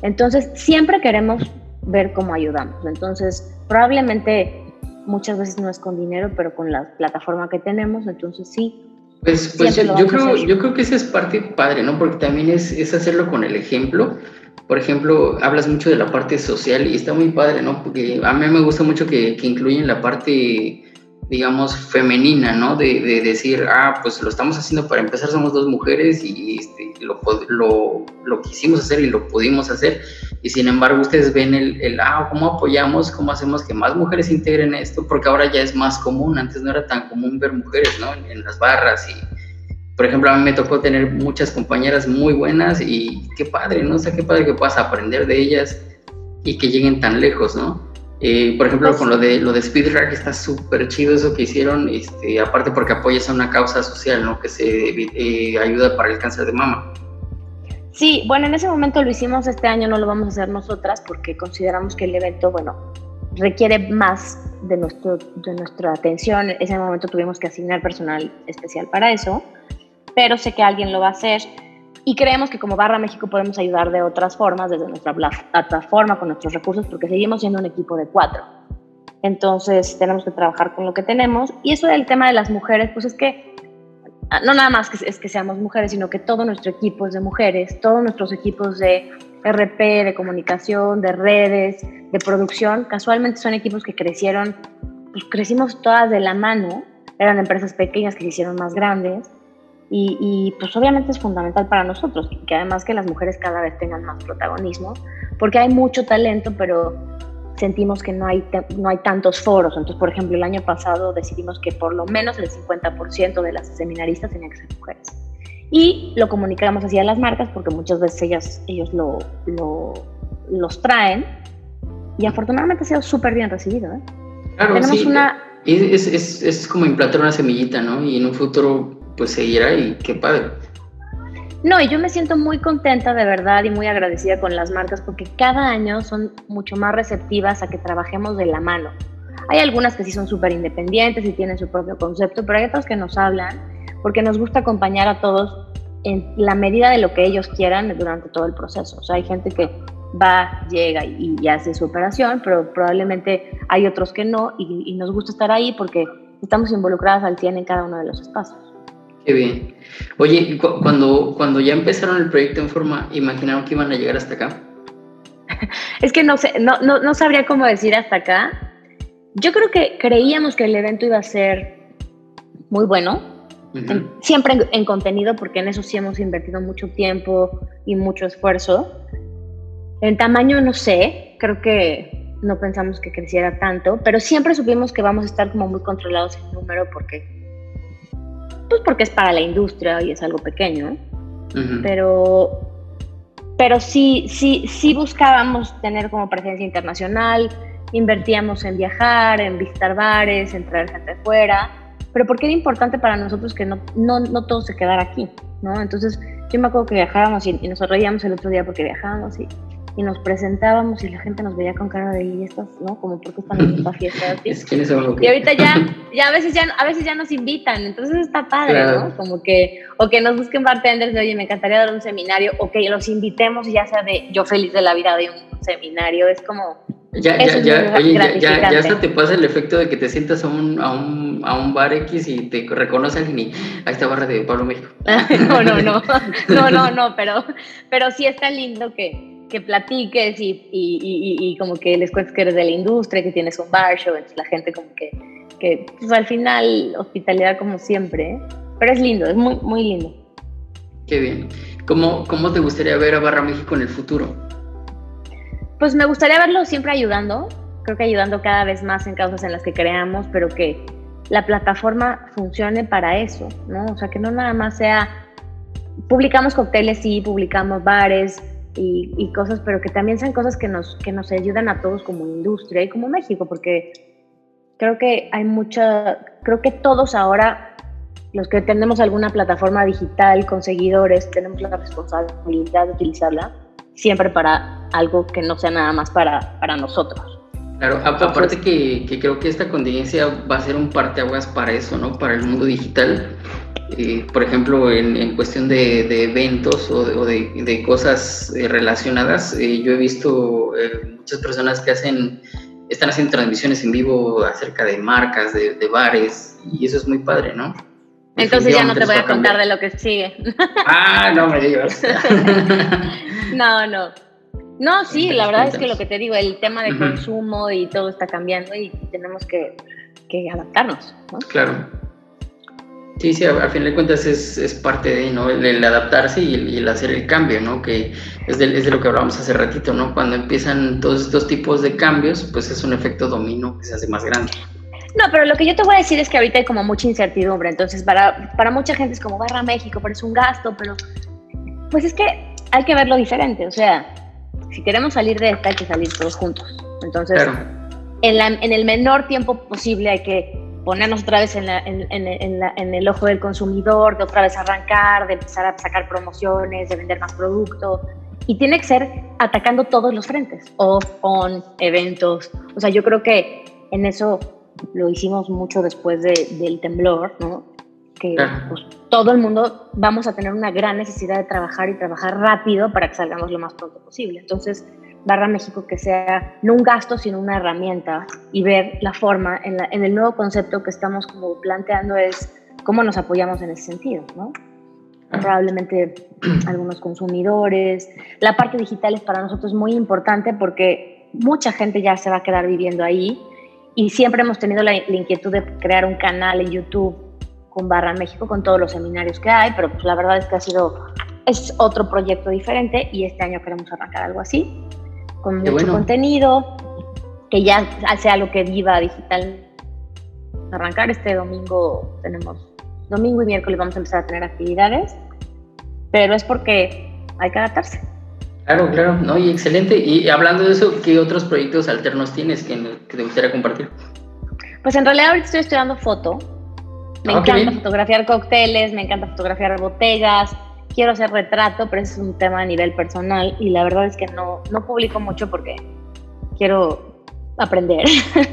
Entonces, siempre queremos ver cómo ayudamos. Entonces, probablemente muchas veces no es con dinero, pero con la plataforma que tenemos, entonces sí. Pues, pues yo, creo, yo creo que esa es parte padre, ¿no? Porque también es, es hacerlo con el ejemplo. Por ejemplo, hablas mucho de la parte social y está muy padre, ¿no? Porque a mí me gusta mucho que, que incluyen la parte digamos, femenina, ¿no? De, de, decir, ah, pues lo estamos haciendo para empezar, somos dos mujeres y este, lo, lo, lo, quisimos hacer y lo pudimos hacer. Y sin embargo, ustedes ven el, el, ah, ¿cómo apoyamos? ¿Cómo hacemos que más mujeres integren esto? Porque ahora ya es más común, antes no era tan común ver mujeres, ¿no? En, las barras y, por ejemplo, a mí me tocó tener muchas compañeras muy buenas y qué padre, ¿no? O sea, qué padre que puedas aprender de ellas y que lleguen tan lejos, ¿no? Eh, por ejemplo, con lo de lo de Speed Rack está súper chido eso que hicieron, este, aparte porque apoyas a una causa social, ¿no? Que se eh, ayuda para el cáncer de mama. Sí, bueno, en ese momento lo hicimos este año, no lo vamos a hacer nosotras porque consideramos que el evento, bueno, requiere más de, nuestro, de nuestra atención. En ese momento tuvimos que asignar personal especial para eso, pero sé que alguien lo va a hacer y creemos que como Barra México podemos ayudar de otras formas, desde nuestra plataforma, con nuestros recursos, porque seguimos siendo un equipo de cuatro. Entonces tenemos que trabajar con lo que tenemos. Y eso del tema de las mujeres, pues es que ah, no nada más que es que seamos mujeres, sino que todo nuestro equipo es de mujeres, todos nuestros equipos de RP, de comunicación, de redes, de producción, casualmente son equipos que crecieron, pues crecimos todas de la mano, eran empresas pequeñas que se hicieron más grandes y, pues obviamente es fundamental para nosotros, que además que las mujeres cada vez tengan más protagonismo, porque hay mucho talento, pero sentimos que no hay, no hay tantos foros. Entonces, por ejemplo, el año pasado decidimos que por lo menos el 50% de las seminaristas tenían que ser mujeres. Y lo comunicamos así a las marcas porque muchas veces ellas, ellos lo, lo los traen y afortunadamente ha sido súper bien recibido. ¿eh? Claro, Tenemos una... Es, es, es, como implantar una semillita, ¿no? Y en un futuro pues seguirá y qué padre. No, y yo me siento muy contenta de verdad y muy agradecida con las marcas porque cada año son mucho más receptivas a que trabajemos de la mano. Hay algunas que sí son súper independientes y tienen su propio concepto, pero hay otras que nos hablan porque nos gusta acompañar a todos en la medida de lo que ellos quieran durante todo el proceso. O sea, hay gente que va, llega y, hace su operación, pero probablemente hay otros que no y, y nos gusta estar ahí porque estamos involucradas al 100 en cada uno de los espacios. Qué bien. Oye, cuando, cuando ya empezaron el proyecto en forma, ¿imaginaron que iban a llegar hasta acá? [laughs] es que no sé, no, no, sabría cómo decir hasta acá. Yo creo que creíamos que el evento iba a ser muy bueno, siempre en, contenido, porque en eso sí hemos invertido mucho tiempo y mucho esfuerzo. En tamaño no sé, creo que no pensamos que creciera tanto, pero siempre supimos que vamos a estar como muy controlados en número porque pues porque es para la industria y es algo pequeño, pero, pero sí, sí, sí buscábamos tener como presencia internacional, invertíamos en viajar, en visitar bares, en traer gente fuera, pero porque era importante para nosotros que no, no, no todo se quedara aquí, ¿no? Entonces yo me acuerdo que viajábamos y, y nos reíamos el otro día porque viajábamos y y nos presentábamos y la gente nos veía con cara de y estas, ¿no? Como porque están en esta fiesta [laughs] Y ahorita ya, ya a veces ya a veces ya nos invitan, entonces está padre, ¿no? Como que o que nos busquen bartenders de, "Oye, me encantaría dar un seminario" o que los invitemos ya sea de yo feliz de la vida de un seminario, es como ya, ya, ya, oye, ya, ya, ya, hasta te pasa el efecto de que te sientas a un, a un, a un bar X y te reconocen y a esta barra de Pablo México. [laughs] no, no, no, [laughs] no, no, no, pero, pero sí está lindo que, que platiques y, y, y, como que les cuentes que eres de la industria, que tienes un bar show, entonces la gente como que, que pues al final hospitalidad como siempre, ¿eh? pero es lindo, es muy, muy lindo. Qué bien. ¿Cómo, ¿Cómo te gustaría ver a Barra México en el futuro? Pues me gustaría verlo siempre ayudando, creo que ayudando cada vez más en causas en las que creamos, pero que la plataforma funcione para eso, ¿no? O sea, que no nada más sea, publicamos cócteles, sí, publicamos bares, y, cosas, pero que también sean cosas que nos, que nos ayudan a todos como industria y como México, porque creo que hay mucha, creo que todos ahora los que tenemos alguna plataforma digital con seguidores, tenemos la responsabilidad de utilizarla siempre para algo que no sea nada más para, para nosotros. Claro, aparte que, que, creo que esta contingencia va a ser un parteaguas para eso, ¿no? Para el mundo digital. Eh, por ejemplo, en, en cuestión de, de, eventos o de, o de cosas eh, relacionadas, eh, yo he visto eh, muchas personas que hacen, están haciendo transmisiones en vivo acerca de marcas, de, de bares, y eso es muy padre, ¿no? Entonces ya no te voy a contar de lo que sigue. Ah, no me digas. [laughs] no, no. No, sí, la verdad es que lo que te digo, el tema de consumo y todo está cambiando y tenemos que, que adaptarnos. ¿no? Claro. Sí, sí, al final de cuentas es, es parte de, ¿no? El, el adaptarse y el, y el, hacer el cambio, ¿no? Que es de, es de, lo que hablábamos hace ratito, ¿no? Cuando empiezan todos estos tipos de cambios, pues es un efecto dominó que se hace más grande. No, pero lo que yo te voy a decir es que ahorita hay como mucha incertidumbre, entonces para, para mucha gente es como barra México, pero es un gasto, pero pues es que hay que verlo diferente, o sea, si queremos salir de esta hay que salir todos juntos. Entonces, claro. en, la, en, el menor tiempo posible hay que ponernos otra vez en, la, en, en, la, en, el ojo del consumidor, de otra vez arrancar, de empezar a sacar promociones, de vender más producto. Y tiene que ser atacando todos los frentes, off, on, eventos. O sea, yo creo que en eso lo hicimos mucho después de, del temblor, ¿no? Que pues, todo el mundo vamos a tener una gran necesidad de trabajar y trabajar rápido para que salgamos lo más pronto posible. Entonces, Barra México que sea no un gasto, sino una herramienta y ver la forma en, el nuevo concepto que estamos como planteando es cómo nos apoyamos en ese sentido. Probablemente [clears throat] algunos consumidores. La parte digital es para nosotros muy importante porque mucha gente ya se va a quedar viviendo ahí y siempre hemos tenido la, la, inquietud de crear un canal en YouTube con Barra México, con todos los seminarios que hay, pero pues la verdad es que ha sido, es otro proyecto diferente y este año queremos arrancar algo así, con mucho bueno. contenido, que ya sea algo que viva digital. Arrancar este domingo, tenemos domingo y miércoles vamos a empezar a tener actividades, pero es porque hay que adaptarse. Claro, claro, no, y excelente. Y hablando de eso, ¿qué otros proyectos alternos tienes que, que te gustaría compartir? Pues en realidad ahorita estoy estudiando foto. Me okay. encanta fotografiar cócteles, me encanta fotografiar botellas, quiero hacer retrato, pero es un tema a nivel personal y la verdad es que no, no publico mucho porque quiero aprender.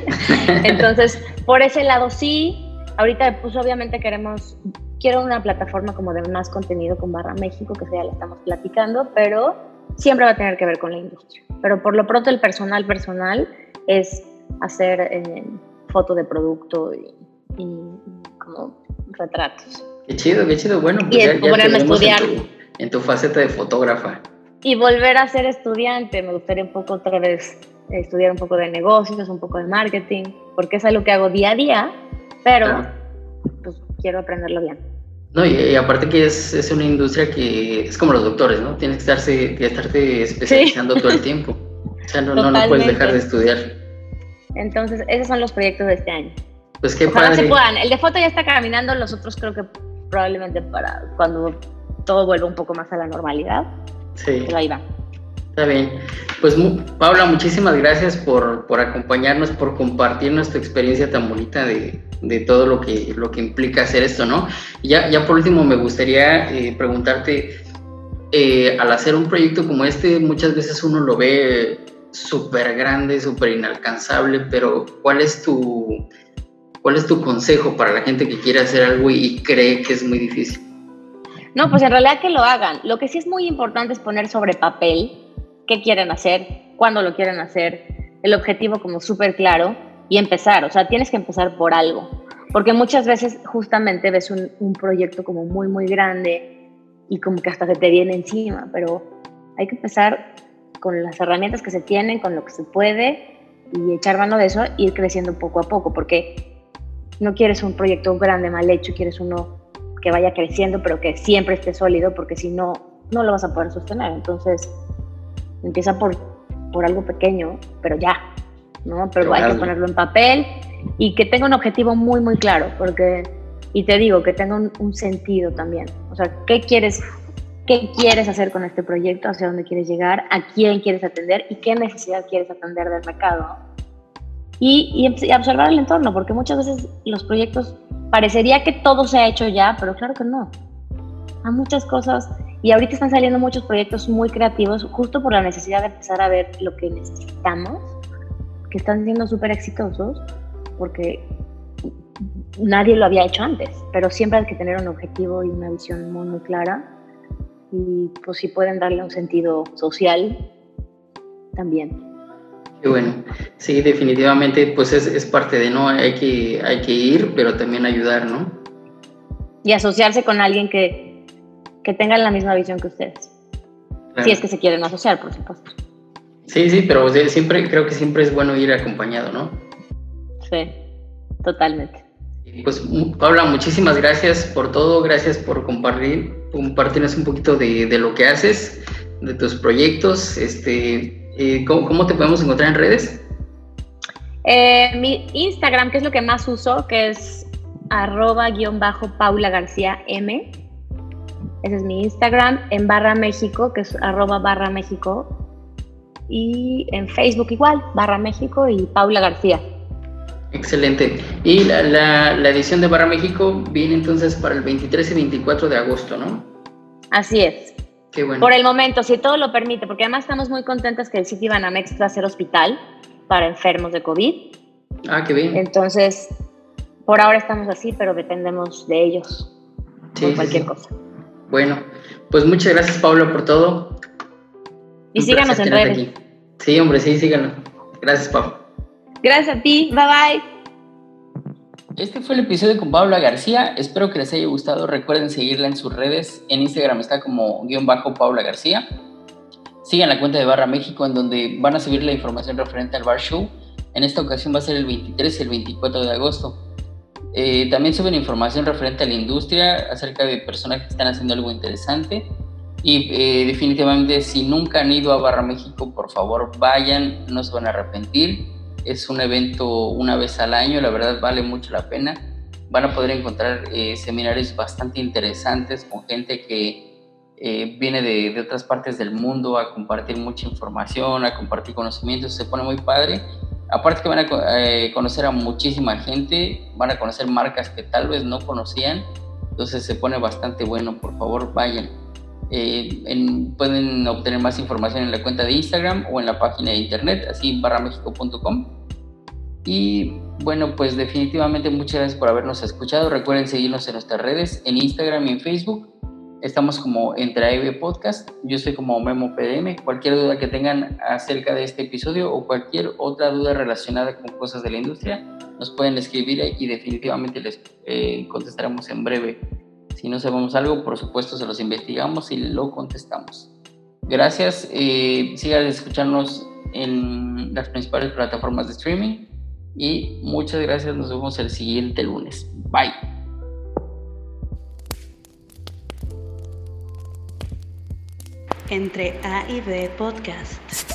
[laughs] Entonces, por ese lado sí. Ahorita, pues obviamente queremos, quiero una plataforma como de más contenido con Barra México, que ya le estamos platicando, pero siempre va a tener que ver con la industria. Pero por lo pronto el personal personal es hacer eh, foto de producto y, como retratos. Qué chido, qué chido. Bueno, pues y ya, a estudiar. En tu, en tu, faceta de fotógrafa. Y volver a ser estudiante. Me gustaría un poco otra vez estudiar un poco de negocios, un poco de marketing, porque es algo que hago día a día, pero ah. pues quiero aprenderlo bien. No, y, y, aparte que es, es, una industria que es como los doctores, ¿no? Tienes que, estarse, que estarte especializando sí. todo el tiempo. [laughs] O sea, no, no, no, puedes dejar de estudiar. Entonces, esos son los proyectos de este año. Pues qué Ojalá padre. se puedan. El de foto ya está caminando, los otros creo que probablemente para cuando todo vuelva un poco más a la normalidad. Sí. Pero ahí va. Está bien. Pues Paula, muchísimas gracias por, por acompañarnos, por compartirnos tu experiencia tan bonita de, de todo lo que, lo que implica hacer esto, ¿no? Ya, ya por último me gustaría eh, preguntarte, eh, al hacer un proyecto como este, muchas veces uno lo ve súper grande, súper inalcanzable, pero ¿cuál es tu... ¿Cuál es tu consejo para la gente que quiere hacer algo y cree que es muy difícil? No, pues en realidad que lo hagan. Lo que sí es muy importante es poner sobre papel qué quieren hacer, cuándo lo quieren hacer, el objetivo como súper claro y empezar. O sea, tienes que empezar por algo. Porque muchas veces justamente ves un, un, proyecto como muy, muy grande y como que hasta se te viene encima, pero hay que empezar con las herramientas que se tienen, con lo que se puede y echar mano de eso, ir creciendo poco a poco, porque no quieres un proyecto grande, mal hecho, quieres uno que vaya creciendo, pero que siempre esté sólido, porque si no, no lo vas a poder sostener. Entonces, empieza por, por algo pequeño, pero ya, ¿no? Pero hay que ponerlo en papel y que tenga un objetivo muy, muy claro, porque, y te digo, que tenga un, un sentido también. O sea, ¿qué quieres, ¿qué quieres hacer con este proyecto? ¿Hacia dónde quieres llegar? ¿A quién quieres atender? ¿Y qué necesidad quieres atender del mercado? Y, y, observar el entorno, porque muchas veces los proyectos parecería que todo se ha hecho ya, pero claro que no. Hay muchas cosas y ahorita están saliendo muchos proyectos muy creativos justo por la necesidad de empezar a ver lo que necesitamos, que están siendo súper exitosos, porque nadie lo había hecho antes, pero siempre hay que tener un objetivo y una visión muy, muy clara. Y pues si pueden darle un sentido social, también. Qué bueno, sí, definitivamente, pues es, es, parte de, ¿no? Hay que, hay que ir, pero también ayudar, ¿no? Y asociarse con alguien que, que tenga la misma visión que ustedes. Si es que se quieren asociar, por supuesto. Sí, sí, pero siempre, creo que siempre es bueno ir acompañado, ¿no? Sí, totalmente. Pues Paula, muchísimas gracias por todo, gracias por compartir, compartirnos un poquito de, de lo que haces, de tus proyectos, este, eh, ¿cómo, te podemos encontrar en redes? Eh, mi Instagram, que es lo que más uso, que es arroba guion bajo Paula García M. Ese es mi Instagram. En barra México, que es arroba barra México. Y en Facebook igual, barra México y Paula García. Excelente. Y la, la, edición de Barra México viene entonces para el 23 y 24 de agosto, ¿no? Así es. Por el momento, si todo lo permite, porque además estamos muy contentas que el City Banamex va a ser hospital para enfermos de COVID. Ah, qué bien. Entonces, por ahora estamos así, pero dependemos de ellos por cualquier cosa. Bueno, pues muchas gracias, Pablo, por todo. Y síganos en redes. Sí, hombre, sí, síganos. Gracias, Pablo. Gracias a ti. Bye bye. Este fue el episodio con Paula García. Espero que les haya gustado. Recuerden seguirla en sus redes. En Instagram está como guion bajo Paula García. Sigan la cuenta de Barra México en donde van a subir la información referente al Bar Show. En esta ocasión va a ser el 23 y el 24 de agosto. Eh, también suben información referente a la industria acerca de personas que están haciendo algo interesante. Y eh, definitivamente si nunca han ido a Barra México, por favor vayan, no se van a arrepentir es un evento una vez al año, la verdad vale mucho la pena. Van a poder encontrar eh, seminarios bastante interesantes con gente que eh, viene de, otras partes del mundo a compartir mucha información, a compartir conocimientos, se pone muy padre. Aparte que van a eh, conocer a muchísima gente, van a conocer marcas que tal vez no conocían, entonces se pone bastante bueno, por favor vayan. Eh, pueden obtener más información en la cuenta de Instagram o en la página de internet, así barramexico.com. Y bueno, pues definitivamente muchas gracias por habernos escuchado. Recuerden seguirnos en nuestras redes, en Instagram y en Facebook. Estamos como Entre Podcast. Yo soy como Memo PDM. Cualquier duda que tengan acerca de este episodio o cualquier otra duda relacionada con cosas de la industria, nos pueden escribir y definitivamente les eh, contestaremos en breve. Si no sabemos algo, por supuesto, se los investigamos y lo contestamos. Gracias. Eh, sigan escuchándonos en las principales plataformas de streaming. Y muchas gracias. Nos vemos el siguiente lunes. Bye. Entre A y B Podcast.